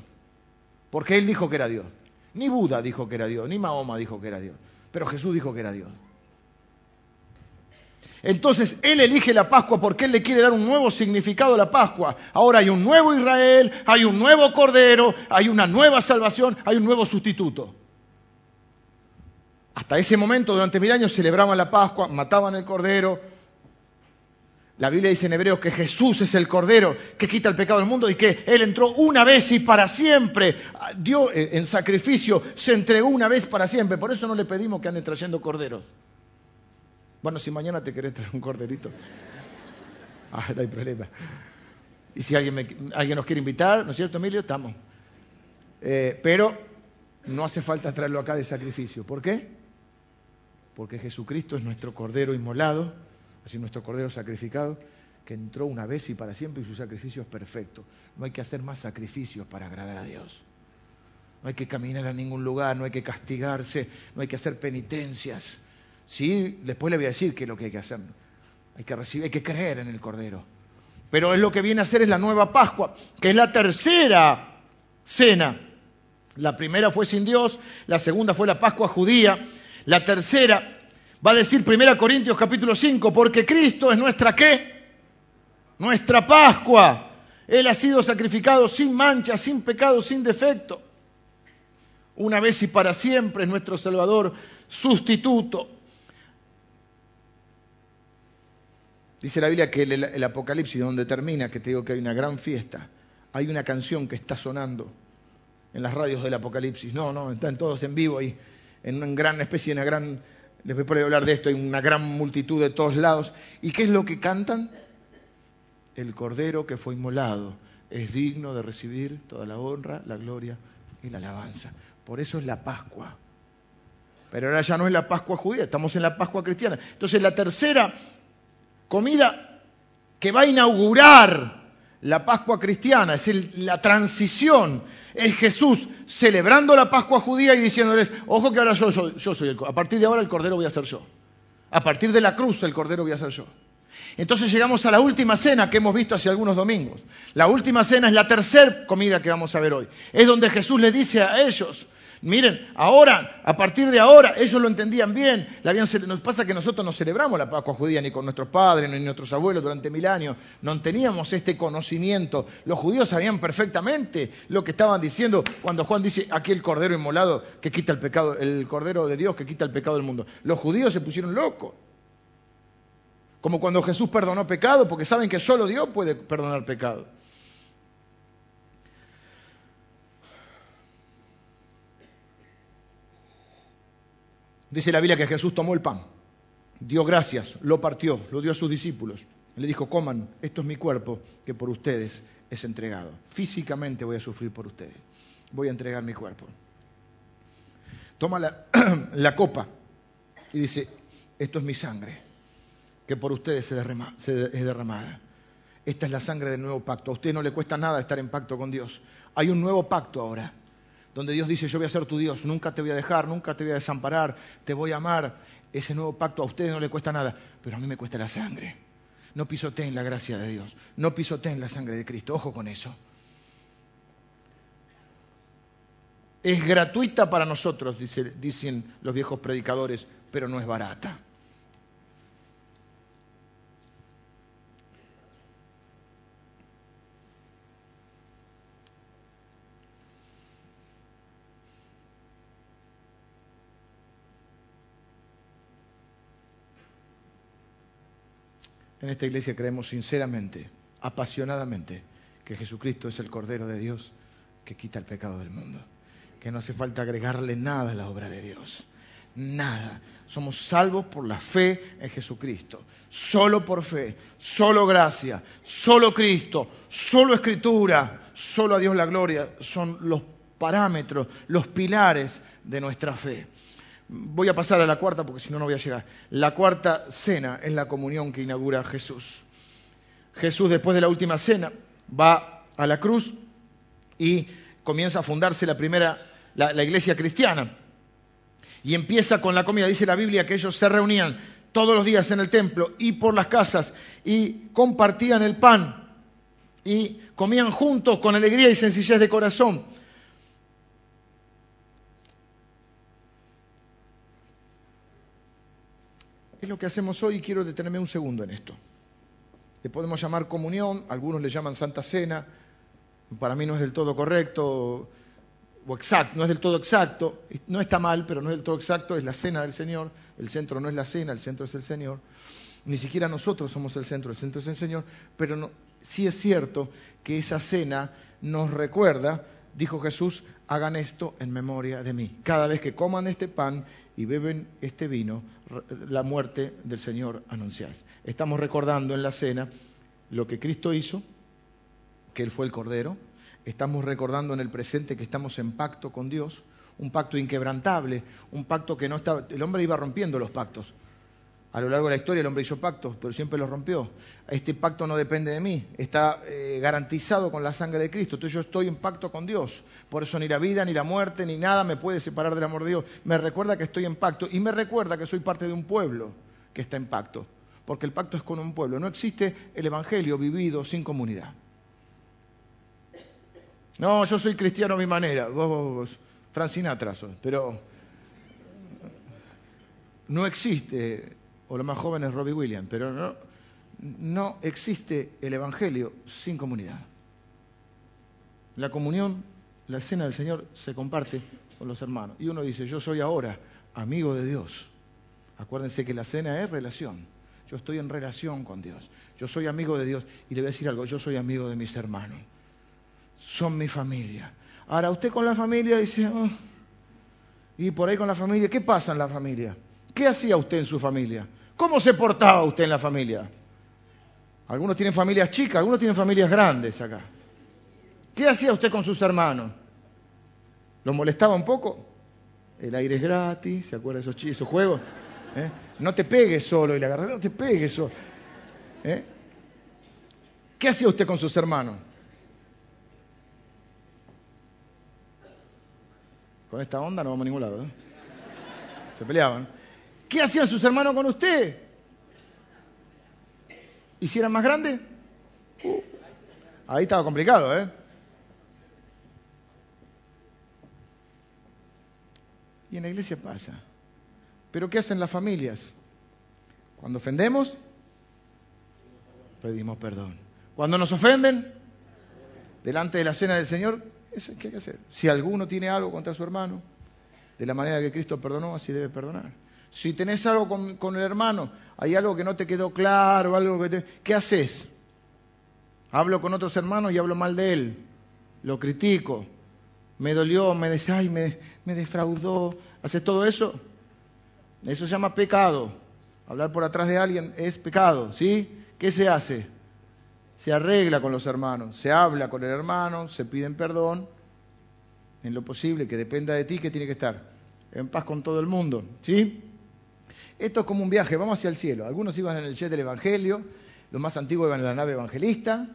A: Porque él dijo que era Dios. Ni Buda dijo que era Dios, ni Mahoma dijo que era Dios. Pero Jesús dijo que era Dios. Entonces Él elige la Pascua porque Él le quiere dar un nuevo significado a la Pascua. Ahora hay un nuevo Israel, hay un nuevo Cordero, hay una nueva salvación, hay un nuevo sustituto. Hasta ese momento, durante mil años, celebraban la Pascua, mataban el Cordero. La Biblia dice en Hebreos que Jesús es el Cordero que quita el pecado del mundo y que Él entró una vez y para siempre. Dio eh, en sacrificio, se entregó una vez para siempre. Por eso no le pedimos que ande trayendo corderos. Bueno, si mañana te querés traer un corderito, (laughs) ah, no hay problema. Y si alguien, nos quiere invitar, ¿no es cierto, Emilio? Estamos. Eh, pero no hace falta traerlo acá de sacrificio. ¿Por qué? Porque Jesucristo es nuestro cordero inmolado, así nuestro cordero sacrificado, que entró una vez y para siempre y su sacrificio es perfecto. No hay que hacer más sacrificios para agradar a Dios. No hay que caminar a ningún lugar, no hay que castigarse, no hay que hacer penitencias. Sí, después le voy a decir qué es lo que hay que hacer. Hay que recibir, hay que creer en el Cordero. Pero es lo que viene a ser es la nueva Pascua, que es la tercera cena. La primera fue sin Dios, la segunda fue la Pascua judía, la tercera va a decir 1 Corintios capítulo 5, porque Cristo es nuestra qué? Nuestra Pascua. Él ha sido sacrificado sin mancha, sin pecado, sin defecto. Una vez y para siempre es nuestro Salvador sustituto. Dice la Biblia que el, Apocalipsis, donde termina, que te digo que hay una gran fiesta, hay una canción que está sonando en las radios del Apocalipsis. No, no, están todos en vivo ahí, en una gran especie, una gran, les voy a hablar de esto, hay una gran multitud de todos lados. ¿Y qué es lo que cantan? el Cordero que fue inmolado es digno de recibir toda la honra, la gloria y la alabanza. Por eso es la Pascua. Pero ahora ya no es la Pascua judía, estamos en la Pascua cristiana. Entonces la tercera comida que va a inaugurar la Pascua cristiana, es la transición, es Jesús celebrando la Pascua judía y diciéndoles, ojo que ahora yo, yo soy el, a partir de ahora el Cordero voy a ser yo. A partir de la cruz el Cordero voy a ser yo. Entonces llegamos a la última cena que hemos visto hace algunos domingos. La última cena es la tercera comida que vamos a ver hoy. Es donde Jesús le dice a ellos, miren, ahora, a partir de ahora, ellos lo entendían bien. nos pasa que nosotros no celebramos la Pascua judía ni con nuestros padres ni nuestros abuelos durante mil años. No teníamos este conocimiento. Los judíos sabían perfectamente lo que estaban diciendo cuando Juan dice, aquí el cordero inmolado que quita el pecado, el cordero de Dios que quita el pecado del mundo. Los judíos se pusieron locos. Como cuando Jesús perdonó pecado, porque saben que solo Dios puede perdonar pecado. Dice la Biblia que Jesús tomó el pan, dio gracias, lo partió, lo dio a sus discípulos. Le dijo, coman, esto es mi cuerpo que por ustedes es entregado. Físicamente voy a sufrir por ustedes. Voy a entregar mi cuerpo. Toma la, (clears throat) copa y dice, esto es mi sangre que por ustedes se, es derramada. Esta es la sangre del nuevo pacto. A usted no le cuesta nada estar en pacto con Dios. Hay un nuevo pacto ahora, donde Dios dice, yo voy a ser tu Dios, nunca te voy a dejar, nunca te voy a desamparar, te voy a amar. Ese nuevo pacto a ustedes no le cuesta nada, pero a mí me cuesta la sangre. No pisoteen la gracia de Dios, no pisoteen la sangre de Cristo. Ojo con eso. Es gratuita para nosotros, dicen los viejos predicadores, pero no es barata. En esta iglesia creemos sinceramente, apasionadamente, que Jesucristo es el Cordero de Dios que quita el pecado del mundo. Que no hace falta agregarle nada a la obra de Dios. Nada. Somos salvos por la fe en Jesucristo. Solo por fe, solo gracia, solo Cristo, solo escritura, solo a Dios la gloria. Son los parámetros, los pilares de nuestra fe. Voy a pasar a la cuarta porque si no, no voy a llegar. La cuarta cena es la comunión que inaugura Jesús. Jesús después de la última cena va a la cruz y comienza a fundarse la primera, la, la iglesia cristiana. Y empieza con la comida. Dice la Biblia que ellos se reunían todos los días en el templo y por las casas y compartían el pan y comían juntos con alegría y sencillez de corazón es lo que hacemos hoy y quiero detenerme un segundo en esto. Le podemos llamar comunión, algunos le llaman Santa Cena, para mí no es del todo correcto o exacto, no es del todo exacto, no está mal, pero no es del todo exacto, es la cena del Señor, el centro no es la cena, el centro es el Señor, ni siquiera nosotros somos el centro, el centro es el Señor, pero no, sí es cierto que esa cena nos recuerda, dijo Jesús, hagan esto en memoria de mí. Cada vez que coman este pan y beben este vino, la muerte del Señor anunciáis. Estamos recordando en la cena lo que Cristo hizo, que Él fue el Cordero. Estamos recordando en el presente que estamos en pacto con Dios, un pacto inquebrantable, un pacto que no estaba... El hombre iba rompiendo los pactos. A lo largo de la historia el hombre hizo pactos, pero siempre los rompió. Este pacto no depende de mí, está eh, garantizado con la sangre de Cristo. Entonces yo estoy en pacto con Dios. Por eso ni la vida, ni la muerte, ni nada me puede separar del amor de Dios. Me recuerda que estoy en pacto y me recuerda que soy parte de un pueblo que está en pacto. Porque el pacto es con un pueblo. No existe el Evangelio vivido sin comunidad. No, yo soy cristiano a mi manera. Vos. Francina pero no existe o los más jóvenes Robbie Williams, pero no, no existe el Evangelio sin comunidad. La comunión, la cena del Señor se comparte con los hermanos. Y uno dice, yo soy ahora amigo de Dios. Acuérdense que la cena es relación. Yo estoy en relación con Dios. Yo soy amigo de Dios. Y le voy a decir algo, yo soy amigo de mis hermanos. Son mi familia. Ahora, usted con la familia dice, oh", y por ahí con la familia, ¿qué pasa en la familia? ¿Qué hacía usted en su familia? ¿Cómo se portaba usted en la familia? Algunos tienen familias chicas, algunos tienen familias grandes acá. ¿Qué hacía usted con sus hermanos? ¿Los molestaba un poco? El aire es gratis, ¿se acuerda de esos, esos juegos? ¿Eh? No te pegues solo y le agarras, no te pegues solo. ¿Eh? ¿Qué hacía usted con sus hermanos? Con esta onda no vamos a ningún lado. ¿eh? Se peleaban. ¿Qué hacían sus hermanos con usted? ¿Y si eran más grandes? Ahí estaba complicado, ¿eh? Y en la iglesia pasa. Pero ¿qué hacen las familias? Cuando ofendemos, pedimos perdón. Cuando nos ofenden, delante de la cena del Señor, ¿qué hay que hacer? Si alguno tiene algo contra su hermano, de la manera que Cristo perdonó, así debe perdonar. Si tenés algo con, el hermano, hay algo que no te quedó claro, algo que te... ¿Qué haces? Hablo con otros hermanos y hablo mal de él. Lo critico. Me dolió, me dice, ay, me, me defraudó. ¿Haces todo eso? Eso se llama pecado. Hablar por atrás de alguien es pecado, ¿sí? ¿Qué se hace? Se arregla con los hermanos, se habla con el hermano, se piden perdón, en lo posible, que dependa de ti, que tiene que estar en paz con todo el mundo, ¿sí? Esto es como un viaje, vamos hacia el cielo. Algunos iban en el jet del Evangelio, los más antiguos iban en la nave evangelista,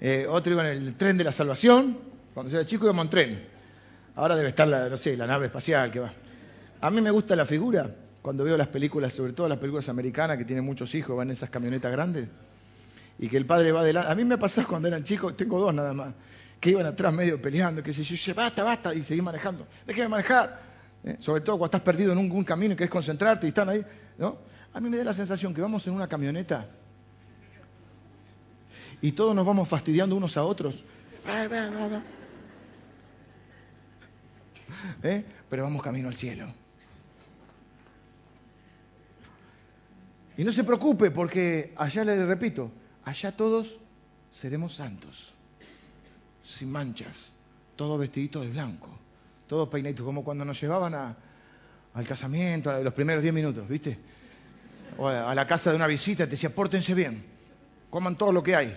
A: eh, otros iban en el tren de la salvación, cuando yo era chico íbamos en tren. Ahora debe estar, la, no sé, la nave espacial que va. A mí me gusta la figura cuando veo las películas, sobre todo las películas americanas que tienen muchos hijos, van en esas camionetas grandes, y que el padre va adelante. A mí me pasó cuando eran chicos, tengo dos nada más, que iban atrás medio peleando, que se yo, basta, basta, y seguí manejando. Déjeme manejar. ¿Eh? Sobre todo cuando estás perdido en un, camino y querés concentrarte y están ahí. ¿no? A mí me da la sensación que vamos en una camioneta y todos nos vamos fastidiando unos a otros. ¿Eh? Pero vamos camino al cielo. Y no se preocupe porque allá le repito, allá todos seremos santos, sin manchas, todos vestiditos de blanco, todos peinaditos, como cuando nos llevaban al casamiento, a los primeros diez minutos, ¿viste? O a, la casa de una visita, te decía, pórtense bien, coman todo lo que hay.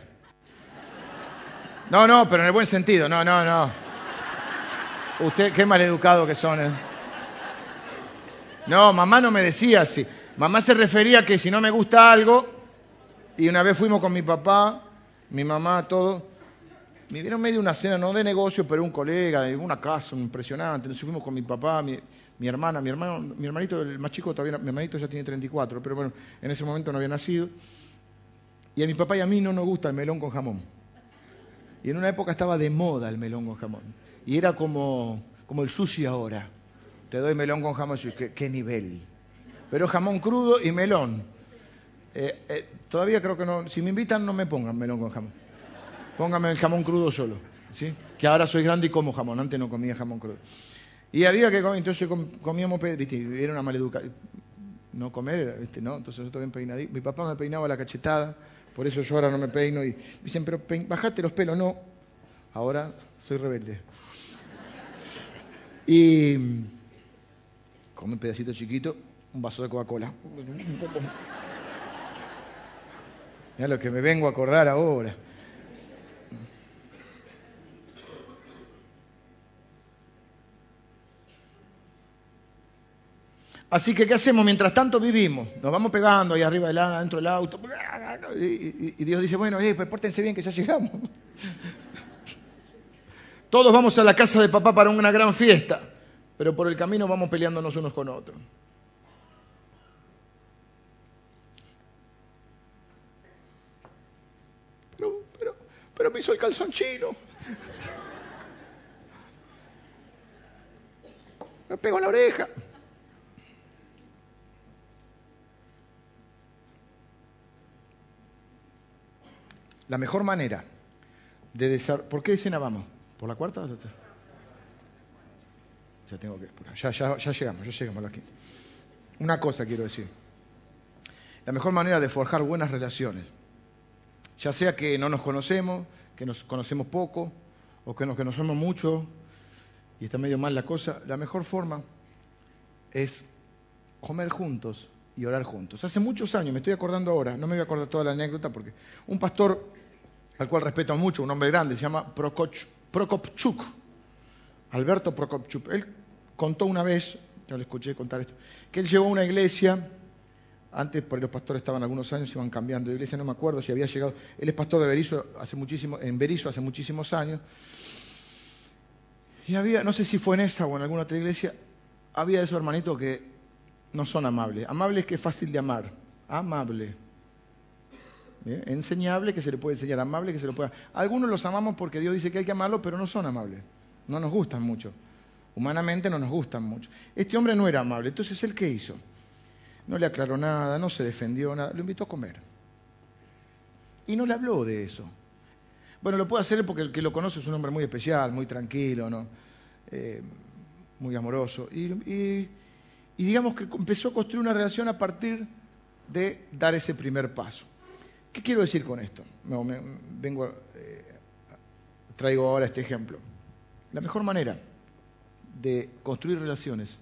A: No, no, pero en el buen sentido, no, no, no. Usted, qué maleducado que son. ¿eh? No, mamá no me decía así. Mamá se refería a que si no me gusta algo, y una vez fuimos con mi papá, mi mamá, todo, me dieron medio una cena, no de negocio, pero un colega, de una casa impresionante. Entonces fuimos con mi papá, mi, hermana, mi hermano, mi hermanito, el más chico todavía, mi hermanito ya tiene 34, pero bueno, en ese momento no había nacido. Y a mi papá y a mí no nos gusta el melón con jamón. Y en una época estaba de moda el melón con jamón. Y era como, como el sushi ahora. Te doy melón con jamón, ¿qué, qué nivel? pero jamón crudo y melón. Eh, eh, todavía creo que no, si me invitan no me pongan melón con jamón. Póngame el jamón crudo solo, ¿sí? Que ahora soy grande y como jamón, antes no comía jamón crudo. Y había que comer, entonces comíamos, viste, era una maleduca. No comer, ¿viste? ¿no? Entonces yo bien peinadito. Mi papá me peinaba la cachetada, por eso yo ahora no me peino. Y dicen, pero bajate los pelos. No, ahora soy rebelde. Y come un pedacito chiquito un vaso de Coca-Cola. Es lo que me vengo a acordar ahora. Así que, ¿qué hacemos? Mientras tanto vivimos. Nos vamos pegando ahí arriba del, dentro del auto. Y, Dios dice, bueno, eh, pues pórtense bien que ya llegamos. (laughs) Todos vamos a la casa de papá para una gran fiesta, pero por el camino vamos peleándonos unos con otros. pero me hizo el calzón chino. Me pegó en la oreja. La mejor manera de desarrollar... ¿Por qué escena vamos? ¿Por la cuarta Ya tengo que... Ya, ya, ya llegamos, ya llegamos a la quinta. Una cosa quiero decir. La mejor manera de forjar buenas relaciones ya sea que no nos conocemos, que nos conocemos poco, o que nos conocemos mucho y está medio mal la cosa, la mejor forma es comer juntos y orar juntos. Hace muchos años, me estoy acordando ahora, no me voy a acordar toda la anécdota porque un pastor al cual respeto mucho, un hombre grande, se llama Prokopchuk, Alberto Prokopchuk. Él contó una vez, ya le escuché contar esto, que él llegó a una iglesia, antes por los pastores estaban algunos años, iban cambiando de iglesia, no me acuerdo si había llegado, él es pastor de Berizo hace muchísimo, en Berizo hace muchísimos años, y había, no sé si fue en esa o en alguna otra iglesia, había esos hermanitos que no son amables. Amable es que es fácil de amar, amable. Enseñable que se le puede enseñar, amable que se lo pueda. Algunos los amamos porque Dios dice que hay que amarlos, pero no son amables. No nos gustan mucho. Humanamente no nos gustan mucho. Este hombre no era amable. Entonces, ¿él qué hizo? No le aclaró nada, no se defendió nada, lo invitó a comer. Y no le habló de eso. Bueno, lo puede hacer porque el que lo conoce es un hombre muy especial, muy tranquilo, ¿no? Eh, muy amoroso. y digamos que empezó a construir una relación a partir de dar ese primer paso. ¿Qué quiero decir con esto? vengo, eh, traigo ahora este ejemplo. La mejor manera de construir relaciones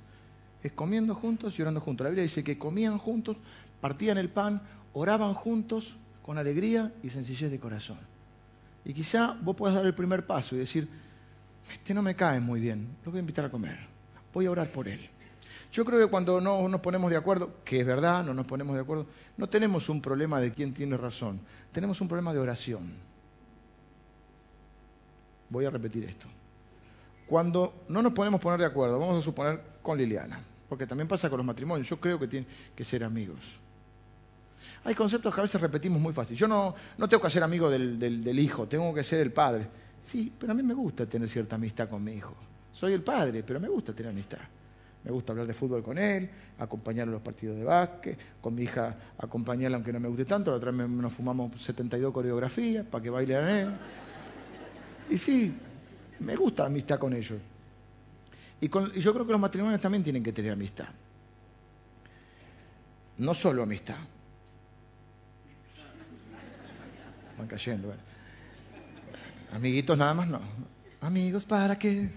A: es comiendo juntos y orando juntos. La Biblia dice que comían juntos, partían el pan, oraban juntos con alegría y sencillez de corazón. Y quizá vos puedas dar el primer paso y decir, este no me cae muy bien, lo voy a invitar a comer, voy a orar por él. Yo creo que cuando no nos ponemos de acuerdo, que es verdad, no nos ponemos de acuerdo, no tenemos un problema de quién tiene razón, tenemos un problema de oración. Voy a repetir esto. Cuando no nos podemos poner de acuerdo, vamos a suponer con Liliana, porque también pasa con los matrimonios, yo creo que tienen que ser amigos. Hay conceptos que a veces repetimos muy fácil. Yo no, no tengo que ser amigo del, del hijo, tengo que ser el padre. Sí, pero a mí me gusta tener cierta amistad con mi hijo. Soy el padre, pero me gusta tener amistad. Me gusta hablar de fútbol con él, acompañarlo a los partidos de básquet, con mi hija acompañarla aunque no me guste tanto, la otra vez nos fumamos 72 coreografías para que baile a él. Y sí, me gusta amistad con ellos. Y, yo creo que los matrimonios también tienen que tener amistad. No solo amistad. Van cayendo. Amiguitos nada más no. Amigos, ¿para qué?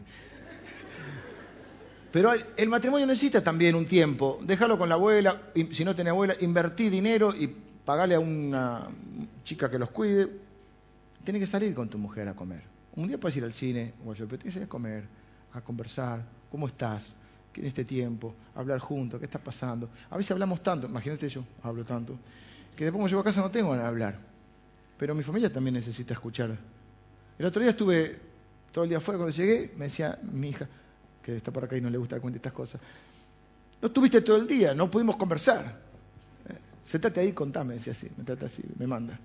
A: Pero el matrimonio necesita también un tiempo. Déjalo con la abuela, si no tiene abuela, invertí dinero y pagarle a una chica que los cuide. Tienes que salir con tu mujer a comer. Un día puedes ir al cine o al pero tienes que ir a comer, a conversar. ¿Cómo estás? en este tiempo? Hablar juntos, ¿qué está pasando? A veces hablamos tanto, imagínate yo, hablo tanto, que después cuando llego a casa no tengo de hablar. Pero mi familia también necesita escuchar. El otro día estuve todo el día afuera, cuando llegué, me decía mi hija, que está por acá y no le gusta que cuente estas cosas. No estuviste todo el día, no pudimos conversar. Eh, sentate ahí, contame, decía así, me trata así, me manda.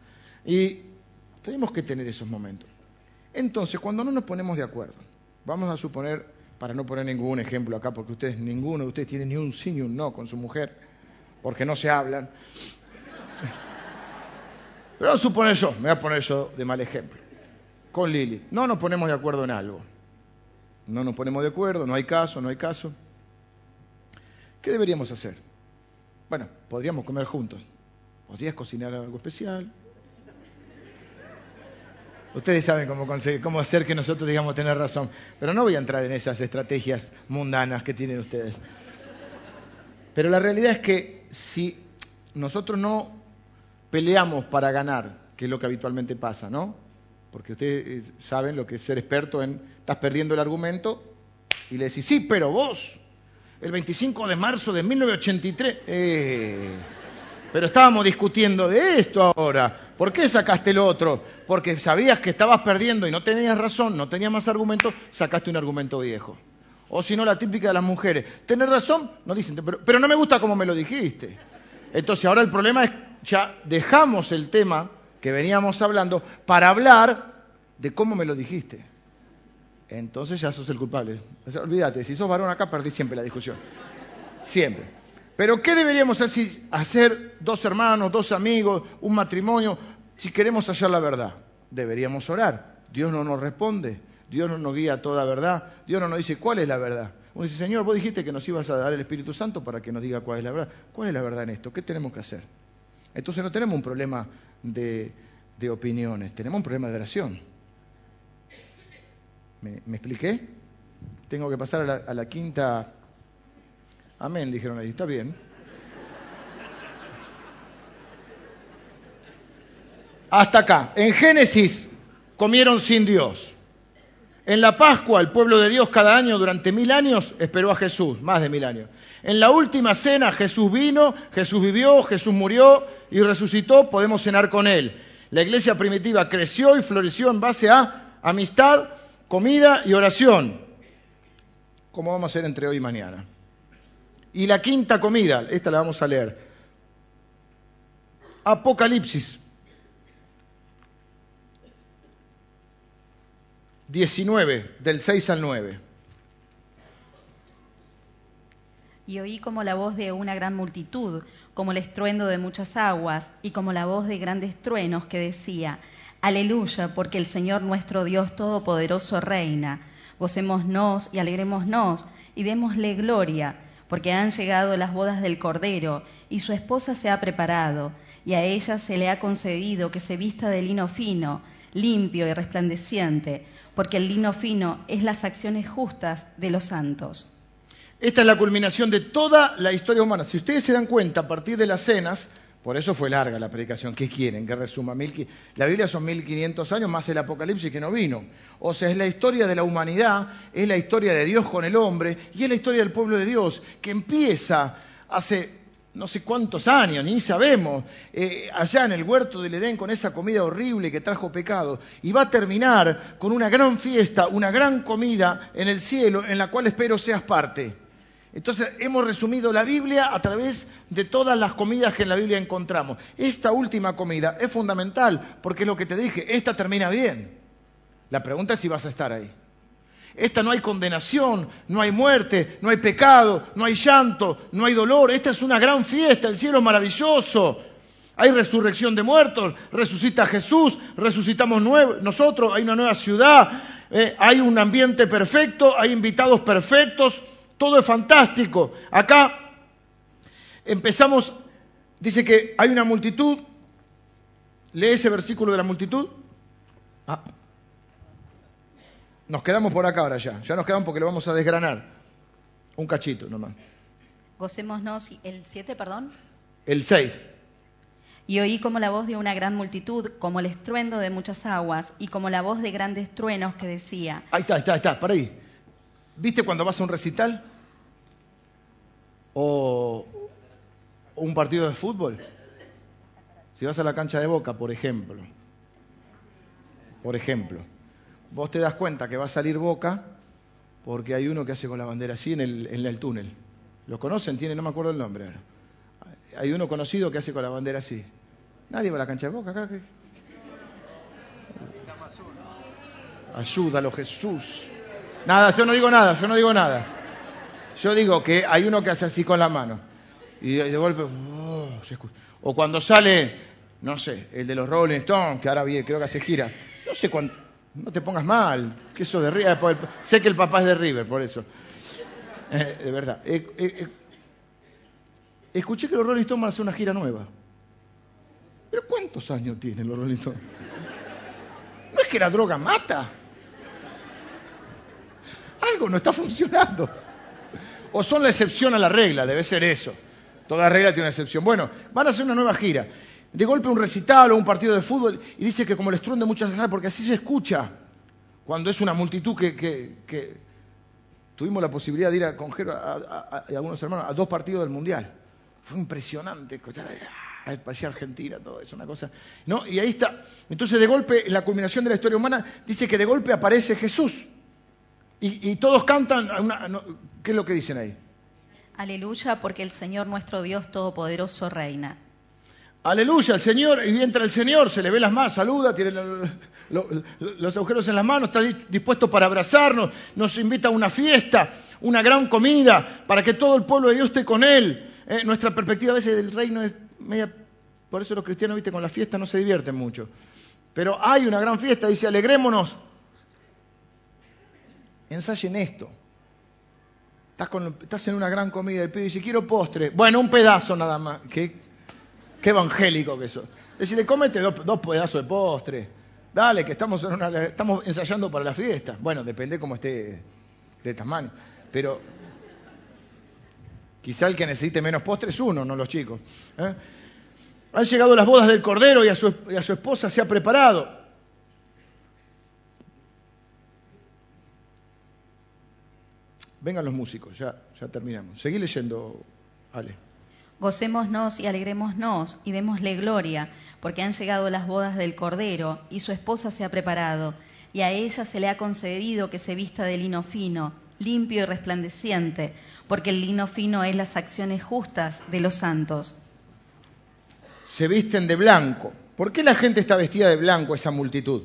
A: Y tenemos que tener esos momentos. Entonces, cuando no nos ponemos de acuerdo, vamos a suponer, para no poner ningún ejemplo acá, porque ustedes, ninguno de ustedes tiene ni un sí ni un no con su mujer, porque no se hablan. Pero suponer yo, me voy a poner yo de mal ejemplo, con Lili. No nos ponemos de acuerdo en algo. No nos ponemos de acuerdo, no hay caso, no hay caso. ¿Qué deberíamos hacer? Bueno, podríamos comer juntos. Podrías cocinar algo especial. Ustedes saben cómo, cómo hacer que nosotros digamos tener razón. Pero no voy a entrar en esas estrategias mundanas que tienen ustedes. Pero la realidad es que si nosotros no peleamos para ganar, que es lo que habitualmente pasa, ¿no? Porque ustedes eh, saben lo que es ser experto en, estás perdiendo el argumento y le decís, sí, pero vos, el 25 de marzo de 1983, eh, pero estábamos discutiendo de esto ahora. ¿Por qué sacaste el otro? Porque sabías que estabas perdiendo y no tenías razón, no tenías más argumentos, sacaste un argumento viejo. O si no, la típica de las mujeres. ¿Tenés razón? No dicen, pero, pero no me gusta como me lo dijiste. Entonces ahora el problema es, ya dejamos el tema que veníamos hablando para hablar de cómo me lo dijiste. Entonces ya sos el culpable. olvídate, si sos varón acá perdí siempre la discusión. Siempre. Pero ¿qué deberíamos hacer, hacer dos hermanos, dos amigos, un matrimonio, si queremos hallar la verdad? Deberíamos orar. Dios no nos responde. Dios no nos guía a toda verdad. Dios no nos dice cuál es la verdad. Uno dice, Señor, vos dijiste que nos ibas a dar el Espíritu Santo para que nos diga cuál es la verdad. ¿Cuál es la verdad en esto? ¿Qué tenemos que hacer? Entonces no tenemos un problema de opiniones, tenemos un problema de oración. ¿Me, expliqué? Tengo que pasar a la, a la quinta. Amén, dijeron ahí. Está bien. Hasta acá. En Génesis comieron sin Dios. En la Pascua, el pueblo de Dios cada año durante mil años esperó a Jesús, más de mil años. En la última cena, Jesús vino, Jesús vivió, Jesús murió y resucitó, podemos cenar con Él. La iglesia primitiva creció y floreció en base a amistad, comida y oración, como vamos a hacer entre hoy y mañana. Y la quinta comida, esta la vamos a leer. Apocalipsis 19, del 6 al 9.
B: Y oí como la voz de una gran multitud, como el estruendo de muchas aguas, y como la voz de grandes truenos que decía, Aleluya, porque el Señor nuestro Dios Todopoderoso reina. Gocémonos y alegrémonos y démosle gloria, porque han llegado las bodas del Cordero, y su esposa se ha preparado, y a ella se le ha concedido que se vista de lino fino, limpio y resplandeciente, porque el lino fino es las acciones justas de los santos.
A: Esta es la culminación de toda la historia humana. Si ustedes se dan cuenta, a partir de las cenas, por eso fue larga la predicación. ¿Qué quieren? Que resuma. La Biblia son 1500 años más el Apocalipsis que no vino. O sea, es la historia de la humanidad, es la historia de Dios con el hombre y es la historia del pueblo de Dios que empieza hace no sé cuántos años, ni sabemos, eh, allá en el huerto del Edén con esa comida horrible que trajo pecado, y va a terminar con una gran fiesta, una gran comida en el cielo, en la cual espero seas parte. Entonces hemos resumido la Biblia a través de todas las comidas que en la Biblia encontramos. Esta última comida es fundamental, porque es lo que te dije, esta termina bien. La pregunta es si vas a estar ahí. Esta no hay condenación, no hay muerte, no hay pecado, no hay llanto, no hay dolor. Esta es una gran fiesta, el cielo es maravilloso. Hay resurrección de muertos, resucita Jesús, resucitamos nosotros, hay una nueva ciudad, eh, hay un ambiente perfecto, hay invitados perfectos, todo es fantástico. Acá empezamos, dice que hay una multitud, lee ese versículo de la multitud. Ah. Nos quedamos por acá ahora ya. Ya nos quedamos porque lo vamos a desgranar. Un cachito nomás.
B: Gocémonos, el 7, perdón.
A: El 6.
B: Y oí como la voz de una gran multitud, como el estruendo de muchas aguas, y como la voz de grandes truenos que decía.
A: Ahí está, ahí está, ahí está, para ahí. ¿Viste cuando vas a un recital? O un partido de fútbol. Si vas a la cancha de boca, por ejemplo. Por ejemplo vos te das cuenta que va a salir Boca porque hay uno que hace con la bandera así en el, túnel. ¿Lo conocen? Tiene, no me acuerdo el nombre. Hay uno conocido que hace con la bandera así. Nadie va a la cancha de Boca acá. Ayúdalo, Jesús. Nada, yo no digo nada, yo no digo nada. Yo digo que hay uno que hace así con la mano. Y de golpe, oh, o cuando sale, no sé, el de los Rolling Stones, que ahora creo que hace gira. No sé cuánto no te pongas mal, que eso de River. Sé que el papá es de River, por eso. Eh, de verdad. Eh, eh, escuché que los Rolling Stones van a hacer una gira nueva. ¿Pero cuántos años tienen los Rolling Stones? No es que la droga mata. Algo no está funcionando. O son la excepción a la regla, debe ser eso. Toda regla tiene una excepción. Bueno, van a hacer una nueva gira de golpe un recital o un partido de fútbol y dice que como el estruendo muchas veces, porque así se escucha cuando es una multitud que, tuvimos la posibilidad de ir a, con a, algunos hermanos a dos partidos del Mundial. Fue impresionante escuchar, ah, parecía Argentina, todo eso, una cosa. ¿no? Y ahí está. Entonces, de golpe, la culminación de la historia humana, dice que de golpe aparece Jesús. Y, todos cantan, ¿qué es lo que dicen ahí?
B: Aleluya, porque el Señor nuestro Dios Todopoderoso reina.
A: Aleluya, el Señor, y entra el Señor, se le ve las manos, saluda, tiene los agujeros en las manos, está dispuesto para abrazarnos, nos invita a una fiesta, una gran comida, para que todo el pueblo de Dios esté con Él. Eh, nuestra perspectiva a veces del reino es media, por eso los cristianos, viste, con la fiesta no se divierten mucho. Pero hay una gran fiesta, dice, alegrémonos. Ensayen esto. Estás, en una gran comida y pibe dice, quiero postre. Bueno, un pedazo nada más. ¿Qué? Evangélico que eso. Decirle, cómete dos, pedazos de postre. Dale, que estamos, estamos ensayando para la fiesta. Bueno, depende cómo esté de tamaño. Pero quizá el que necesite menos postre es uno, no los chicos. ¿eh? Han llegado las bodas del Cordero y a su esposa se ha preparado. Vengan los músicos, ya, ya terminamos. Seguí leyendo, Ale.
B: Gocémonos y alegrémonos y démosle gloria, porque han llegado las bodas del Cordero y su esposa se ha preparado, y a ella se le ha concedido que se vista de lino fino, limpio y resplandeciente, porque el lino fino es las acciones justas de los santos.
A: Se visten de blanco. ¿Por qué la gente está vestida de blanco, esa multitud?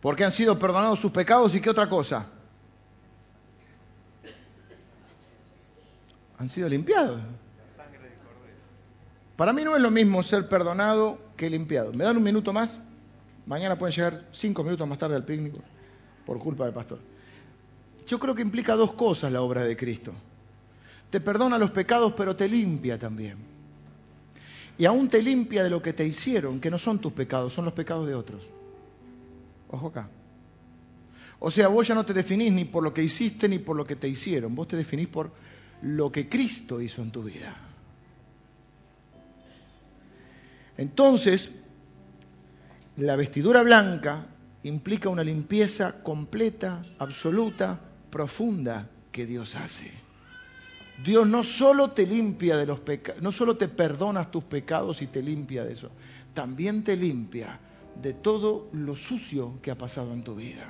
A: Porque han sido perdonados sus pecados y qué otra cosa? Han sido limpiados. Para mí no es lo mismo ser perdonado que limpiado. ¿Me dan un minuto más? Mañana pueden llegar cinco minutos más tarde al picnic por culpa del pastor. Yo creo que implica dos cosas la obra de Cristo. Te perdona los pecados, pero te limpia también. Y aún te limpia de lo que te hicieron, que no son tus pecados, son los pecados de otros. Ojo acá. O sea, vos ya no te definís ni por lo que hiciste ni por lo que te hicieron, vos te definís por lo que Cristo hizo en tu vida. Entonces, la vestidura blanca implica una limpieza completa, absoluta, profunda que Dios hace. Dios no solo te limpia de los pecados, no solo te perdona tus pecados y te limpia de eso, también te limpia de todo lo sucio que ha pasado en tu vida.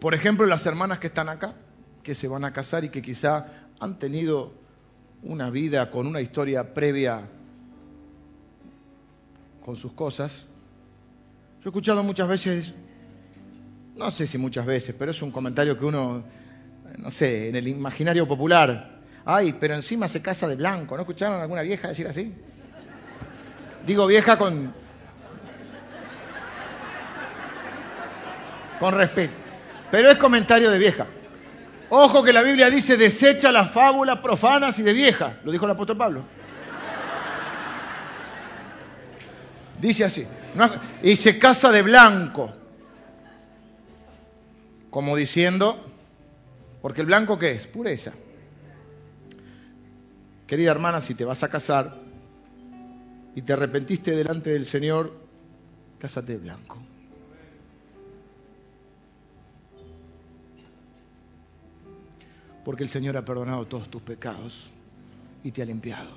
A: Por ejemplo, las hermanas que están acá, que se van a casar y que quizá han tenido una vida con una historia previa con sus cosas. Yo he escuchado muchas veces, no sé si muchas veces, pero es un comentario que uno, no sé, en el imaginario popular, ay, pero encima se casa de blanco, ¿no escucharon alguna vieja decir así? Digo vieja con... con respeto. Pero es comentario de vieja. Ojo que la Biblia dice desecha las fábulas profanas y de vieja. Lo dijo el apóstol Pablo. Dice así. Y se casa de blanco. Como diciendo, porque el blanco qué es? Pureza. Querida hermana, si te vas a casar y te arrepentiste delante del Señor, cásate de blanco. Porque el Señor ha perdonado todos tus pecados y te ha limpiado.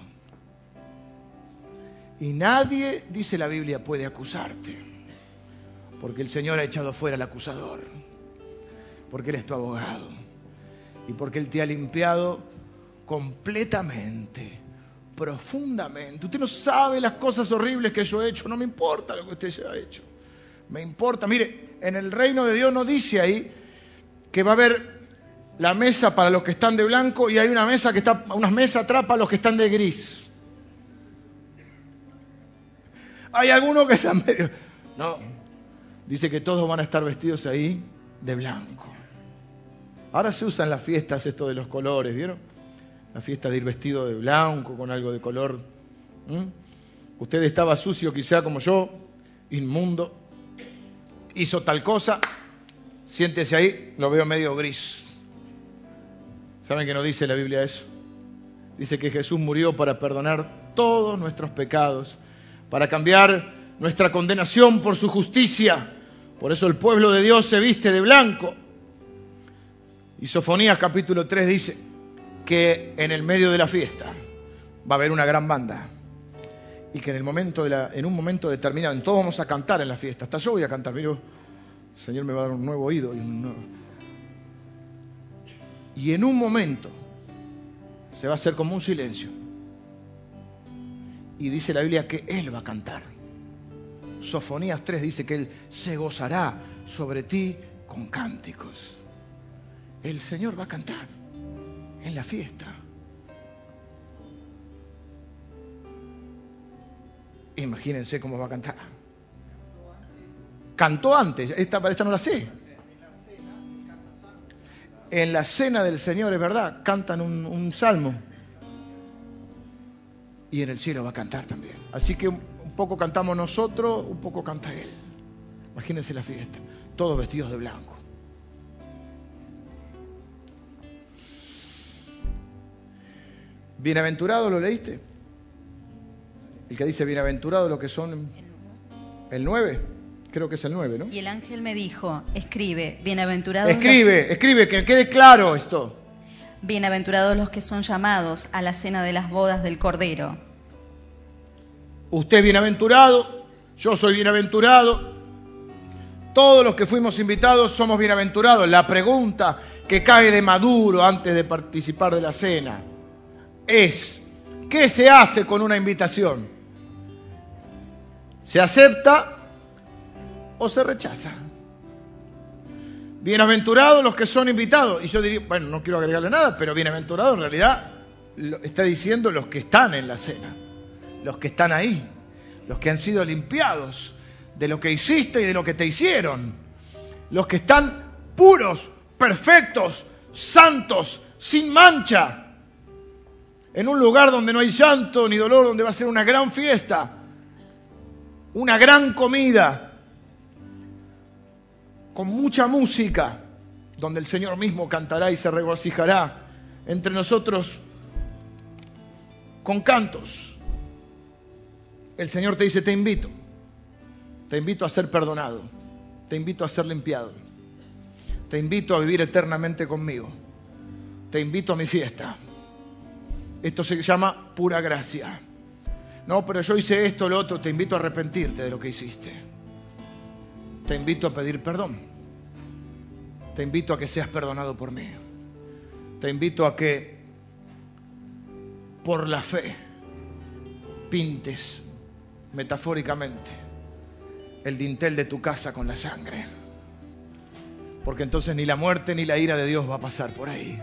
A: Y nadie, dice la Biblia, puede acusarte, porque el Señor ha echado fuera al acusador, porque Él es tu abogado y porque Él te ha limpiado completamente, profundamente. Usted no sabe las cosas horribles que yo he hecho, no me importa lo que usted se ha hecho. Me importa, mire, en el reino de Dios no dice ahí que va a haber la mesa para los que están de blanco y hay una mesa que está, una mesa atrás para los que están de gris. Hay algunos que están medio. No. Dice que todos van a estar vestidos ahí de blanco. Ahora se usan las fiestas esto de los colores, ¿vieron? La fiesta de ir vestido de blanco con algo de color. Usted estaba sucio quizá como yo, inmundo, hizo tal cosa, siéntese ahí, lo veo medio gris. ¿Saben que no dice la Biblia eso? Dice que Jesús murió para perdonar todos nuestros pecados, para cambiar nuestra condenación por su justicia. Por eso el pueblo de Dios se viste de blanco. Y Sofonías capítulo 3 dice que en el medio de la fiesta va a haber una gran banda. Y que en, el momento de la, en un momento determinado, todos vamos a cantar en la fiesta. Hasta yo voy a cantar. Mira, el Señor me va a dar un nuevo oído y un nuevo, y en un momento se va a hacer como un silencio. Y dice la Biblia que Él va a cantar. Sofonías 3 dice que Él se gozará sobre ti con cánticos. El Señor va a cantar en la fiesta. Imagínense cómo va a cantar. Cantó antes, esta, esta no la sé en la cena del Señor, es verdad, cantan un, salmo. Y en el cielo va a cantar también. Así que un, poco cantamos nosotros, un poco canta Él. Imagínense la fiesta, todos vestidos de blanco. Bienaventurado, ¿lo leíste? El que dice bienaventurado lo que son el 9, creo que es el 9, ¿no?
B: Y el ángel me dijo, escribe, bienaventurados
A: Escribe, escribe, que quede claro esto.
B: Bienaventurados los que son llamados a la cena de las bodas del Cordero.
A: Usted es bienaventurado, yo soy bienaventurado, todos los que fuimos invitados somos bienaventurados. La pregunta que cae de maduro antes de participar de la cena es, ¿qué se hace con una invitación? ¿Se acepta o se rechaza? Bienaventurados los que son invitados. Y yo diría, bueno, no quiero agregarle nada, pero bienaventurados en realidad está diciendo los que están en la cena, los que están ahí, los que han sido limpiados de lo que hiciste y de lo que te hicieron, los que están puros, perfectos, santos, sin mancha, en un lugar donde no hay llanto ni dolor, donde va a ser una gran fiesta, una gran comida con mucha música, donde el Señor mismo cantará y se regocijará entre nosotros con cantos. El Señor te dice, te invito, te invito a ser perdonado, te invito a ser limpiado, te invito a vivir eternamente conmigo, te invito a mi fiesta. Esto se llama pura gracia. No, pero yo hice esto, lo otro, te invito a arrepentirte de lo que hiciste te invito a pedir perdón. Te invito a que seas perdonado por mí. Te invito a que por la fe pintes metafóricamente el dintel de tu casa con la sangre. Porque entonces ni la muerte ni la ira de Dios va a pasar por ahí.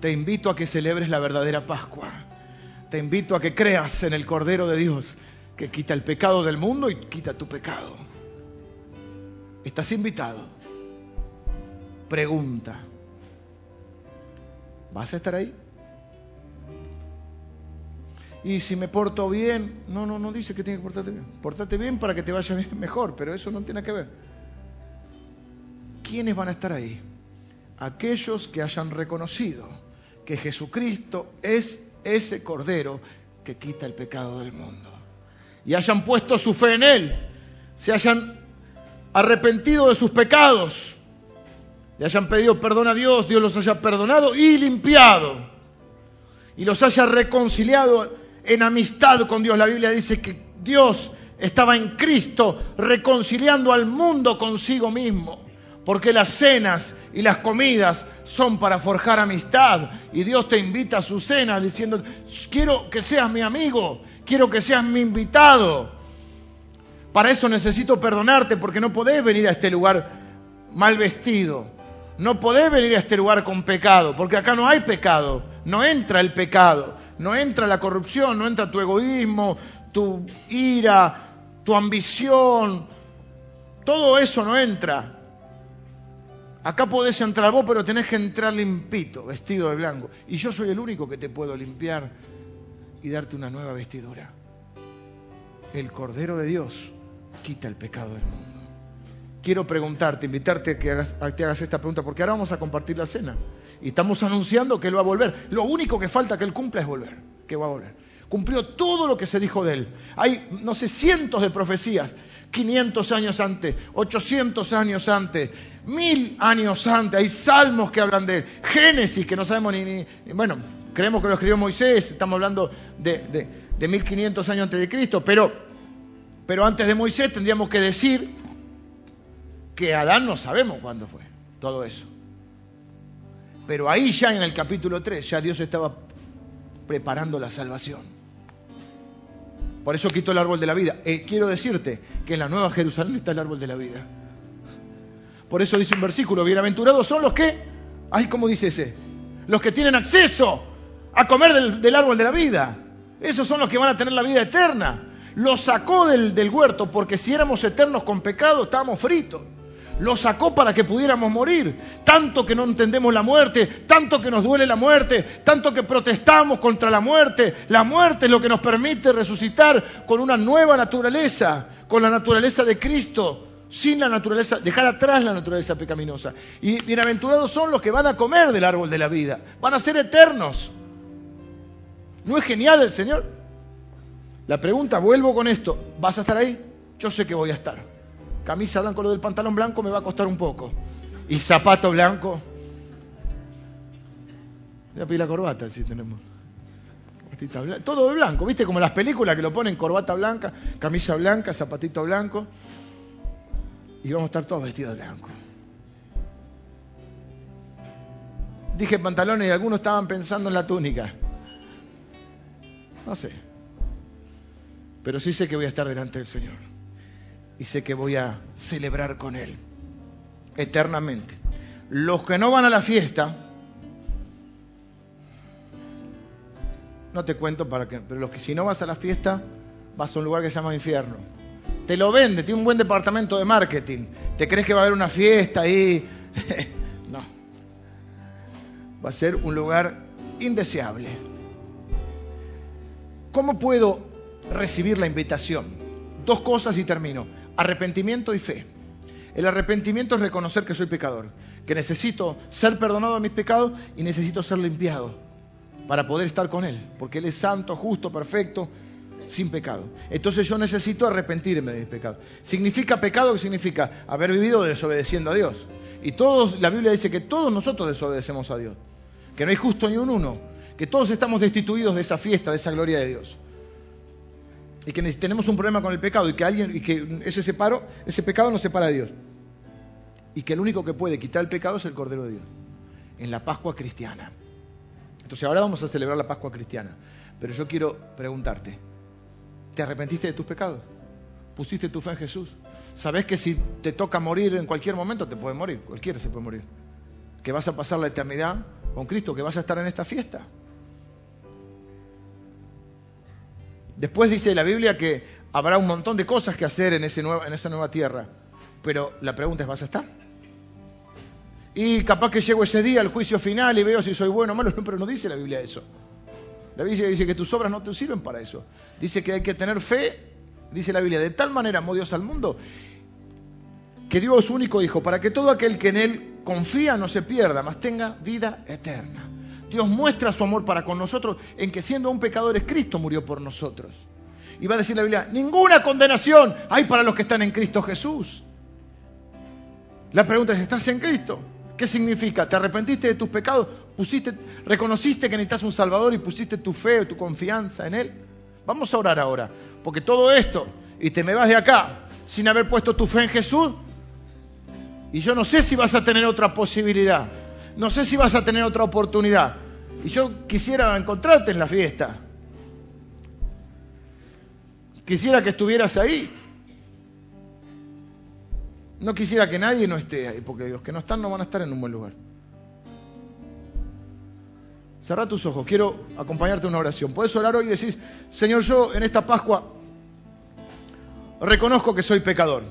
A: Te invito a que celebres la verdadera Pascua. Te invito a que creas en el Cordero de Dios que quita el pecado del mundo y quita tu pecado. Estás invitado. Pregunta. ¿Vas a estar ahí? Y si me porto bien, no, no, no dice que tiene que portarte bien. Portate bien para que te vaya (laughs) mejor, pero eso no tiene que ver. ¿Quiénes van a estar ahí? Aquellos que hayan reconocido que Jesucristo es ese Cordero que quita el pecado del mundo. Y hayan puesto su fe en Él. Se hayan arrepentido de sus pecados, le hayan pedido perdón a Dios, Dios los haya perdonado y limpiado, y los haya reconciliado en amistad con Dios. La Biblia dice que Dios estaba en Cristo reconciliando al mundo consigo mismo, porque las cenas y las comidas son para forjar amistad, y Dios te invita a su cena diciendo, quiero que seas mi amigo, quiero que seas mi invitado. Para eso necesito perdonarte porque no podés venir a este lugar mal vestido. No podés venir a este lugar con pecado, porque acá no hay pecado. No entra el pecado, no entra la corrupción, no entra tu egoísmo, tu ira, tu ambición. Todo eso no entra. Acá podés entrar vos, pero tenés que entrar limpito, vestido de blanco. Y yo soy el único que te puedo limpiar y darte una nueva vestidura. El Cordero de Dios quita el pecado del mundo. Quiero preguntarte, invitarte a que te hagas esta pregunta, porque ahora vamos a compartir la cena. Y estamos anunciando que Él va a volver. Lo único que falta que Él cumpla es volver, que va a volver. Cumplió todo lo que se dijo de Él. Hay, no sé, cientos de profecías. 500 años antes, 800 años antes, mil años antes. Hay salmos que hablan de Él. Génesis, que no sabemos ni, ni bueno, creemos que lo escribió Moisés. Estamos hablando de, de, de 1500 años antes de Cristo. Pero pero antes de Moisés tendríamos que decir que Adán no sabemos cuándo fue todo eso. Pero ahí ya en el capítulo 3 ya Dios estaba preparando la salvación. Por eso quitó el árbol de la vida. Eh, quiero decirte que en la Nueva Jerusalén está el árbol de la vida. Por eso dice un versículo, bienaventurados son los que, ay, ¿cómo dice ese? Los que tienen acceso a comer del, del árbol de la vida. Esos son los que van a tener la vida eterna. Lo sacó del, huerto porque si éramos eternos con pecado estábamos fritos. Lo sacó para que pudiéramos morir. Tanto que no entendemos la muerte, tanto que nos duele la muerte, tanto que protestamos contra la muerte. La muerte es lo que nos permite resucitar con una nueva naturaleza, con la naturaleza de Cristo, sin la naturaleza, dejar atrás la naturaleza pecaminosa. Y bienaventurados son los que van a comer del árbol de la vida, van a ser eternos. ¿No es genial el Señor? La pregunta, vuelvo con esto, ¿vas a estar ahí? Yo sé que voy a estar. Camisa blanca, lo del pantalón blanco me va a costar un poco. Y zapato blanco. Voy a pedir la corbata si tenemos. Todo de blanco, ¿viste? Como las películas que lo ponen corbata blanca, camisa blanca, zapatito blanco. Y vamos a estar todos vestidos de blanco. Dije pantalones y algunos estaban pensando en la túnica. No sé. Pero sí sé que voy a estar delante del Señor. Y sé que voy a celebrar con Él eternamente. Los que no van a la fiesta, no te cuento para qué, pero los que si no vas a la fiesta, vas a un lugar que se llama infierno. Te lo vende, tiene un buen departamento de marketing. ¿Te crees que va a haber una fiesta ahí? (laughs) no. Va a ser un lugar indeseable. ¿Cómo puedo recibir la invitación? Dos cosas y termino. Arrepentimiento y fe. El arrepentimiento es reconocer que soy pecador, que necesito ser perdonado de mis pecados y necesito ser limpiado para poder estar con Él, porque Él es santo, justo, perfecto, sin pecado. Entonces yo necesito arrepentirme de mis pecados. ¿Significa pecado? ¿Qué significa? Haber vivido desobedeciendo a Dios. Y todos, la Biblia dice que todos nosotros desobedecemos a Dios, que no hay justo ni un uno, que todos estamos destituidos de esa fiesta, de esa gloria de Dios. Y que tenemos un problema con el pecado y que alguien y que ese separo, ese pecado nos separa de Dios. Y que el único que puede quitar el pecado es el Cordero de Dios. En la Pascua cristiana. Entonces ahora vamos a celebrar la Pascua cristiana. Pero yo quiero preguntarte, ¿te arrepentiste de tus pecados? ¿Pusiste tu fe en Jesús? ¿Sabes que si te toca morir en cualquier momento te puede morir? Cualquiera se puede morir. Que vas a pasar la eternidad con Cristo, que vas a estar en esta fiesta. Después dice la Biblia que habrá un montón de cosas que hacer en, esa nueva tierra. Pero la pregunta es, ¿vas a estar? Y capaz que llego ese día al juicio final y veo si soy bueno o malo, (laughs) pero no dice la Biblia eso. La Biblia dice que tus obras no te sirven para eso. Dice que hay que tener fe, dice la Biblia, de tal manera amó Dios al mundo que Dios único Hijo, para que todo aquel que en Él confía no se pierda, mas tenga vida eterna. Dios muestra su amor para con nosotros en que siendo un pecador es Cristo murió por nosotros. Y va a decir la Biblia, ninguna condenación hay para los que están en Cristo Jesús. La pregunta es, ¿estás en Cristo? ¿Qué significa? ¿Te arrepentiste de tus pecados? ¿Pusiste, ¿Reconociste que necesitas un Salvador y pusiste tu fe o tu confianza en Él? Vamos a orar ahora, porque todo esto, y te me vas de acá sin haber puesto tu fe en Jesús, y yo no sé si vas a tener otra posibilidad, no sé si vas a tener otra oportunidad, y yo quisiera encontrarte en la fiesta, quisiera que estuvieras ahí, no quisiera que nadie no esté ahí, porque los que no están no van a estar en un buen lugar. Cerra tus ojos, quiero acompañarte en una oración. Puedes orar hoy y decir, Señor, yo en esta Pascua reconozco que soy pecador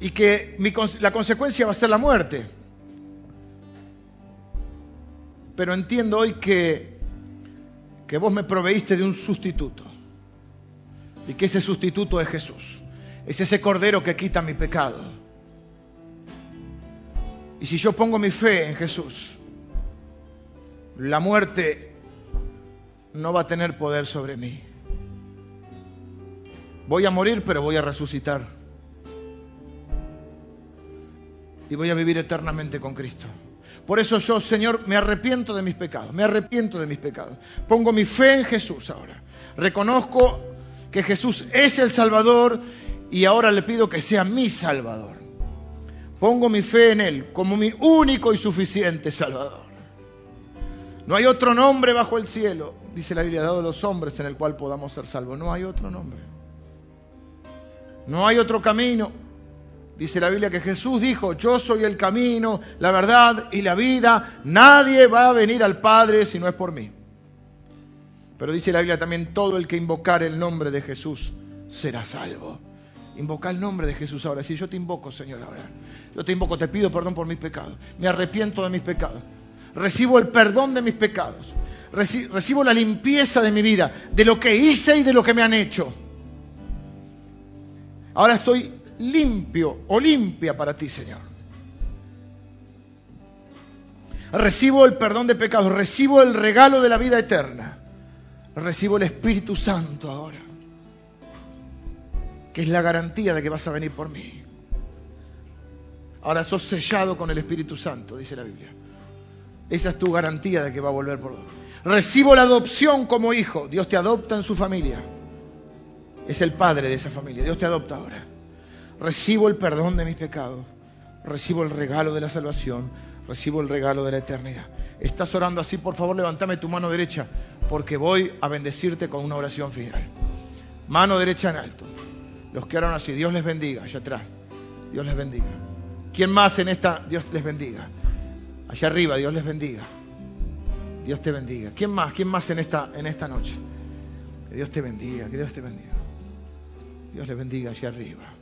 A: y que la consecuencia va a ser la muerte. Pero entiendo hoy que, que vos me proveíste de un sustituto y que ese sustituto es Jesús. Es ese cordero que quita mi pecado. Y si yo pongo mi fe en Jesús, la muerte no va a tener poder sobre mí. Voy a morir, pero voy a resucitar. Y voy a vivir eternamente con Cristo. Por eso yo, Señor, me arrepiento de mis pecados, me arrepiento de mis pecados. Pongo mi fe en Jesús ahora. Reconozco que Jesús es el Salvador y ahora le pido que sea mi Salvador. Pongo mi fe en Él como mi único y suficiente Salvador. No hay otro nombre bajo el cielo, dice la Biblia, dado a los hombres en el cual podamos ser salvos. No hay otro nombre. No hay otro camino. Dice la Biblia que Jesús dijo, yo soy el camino, la verdad y la vida. Nadie va a venir al Padre si no es por mí. Pero dice la Biblia también, todo el que invocar el nombre de Jesús será salvo. Invoca el nombre de Jesús ahora. Si yo te invoco, Señor, ahora. Yo te invoco, te pido perdón por mis pecados. Me arrepiento de mis pecados. Recibo el perdón de mis pecados. Recibo la limpieza de mi vida, de lo que hice y de lo que me han hecho. Ahora estoy limpio o limpia para ti, Señor. Recibo el perdón de pecados, recibo el regalo de la vida eterna. Recibo el Espíritu Santo ahora, que es la garantía de que vas a venir por mí. Ahora sos sellado con el Espíritu Santo, dice la Biblia. Esa es tu garantía de que va a volver por vos. Recibo la adopción como hijo. Dios te adopta en su familia. Es el padre de esa familia. Dios te adopta ahora. Recibo el perdón de mis pecados. Recibo el regalo de la salvación. Recibo el regalo de la eternidad. Estás orando así, por favor, levántame tu mano derecha, porque voy a bendecirte con una oración final. Mano derecha en alto. Los que oran así, Dios les bendiga, allá atrás. Dios les bendiga. ¿Quién más en esta? Dios les bendiga. Allá arriba, Dios les bendiga. Dios te bendiga. ¿Quién más? ¿Quién más en esta, en esta noche? Que Dios te bendiga, que Dios te bendiga. Dios les bendiga allá arriba.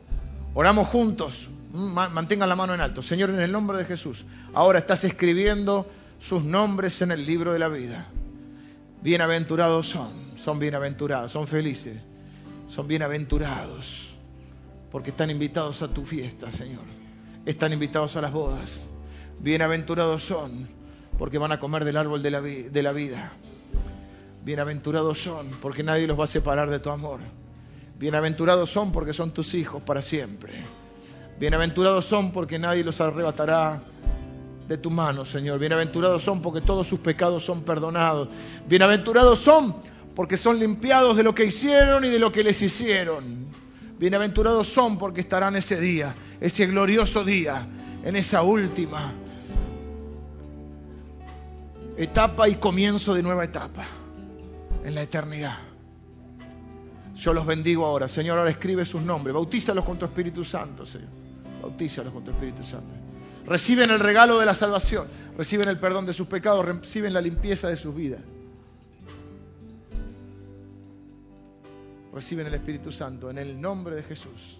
A: Oramos juntos. Mm, mantengan la mano en alto. Señor, en el nombre de Jesús. Ahora estás escribiendo sus nombres en el libro de la vida. Bienaventurados son. Son bienaventurados. Son felices. Son bienaventurados. Porque están invitados a tu fiesta, Señor. Están invitados a las bodas. Bienaventurados son porque van a comer del árbol de la, de la vida. Bienaventurados son porque nadie los va a separar de tu amor. Bienaventurados son porque son tus hijos para siempre. Bienaventurados son porque nadie los arrebatará de tu mano, Señor. Bienaventurados son porque todos sus pecados son perdonados. Bienaventurados son porque son limpiados de lo que hicieron y de lo que les hicieron. Bienaventurados son porque estarán ese día, ese glorioso día, en esa última etapa y comienzo de nueva etapa en la eternidad. Yo los bendigo ahora. Señor, ahora escribe sus nombres. Bautízalos con tu Espíritu Santo, Señor. Bautízalos con tu Espíritu Santo. Reciben el regalo de la salvación. Reciben el perdón de sus pecados. Reciben la limpieza de sus vidas. Reciben el Espíritu Santo en el nombre de Jesús.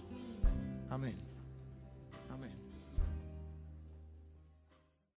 A: Amén.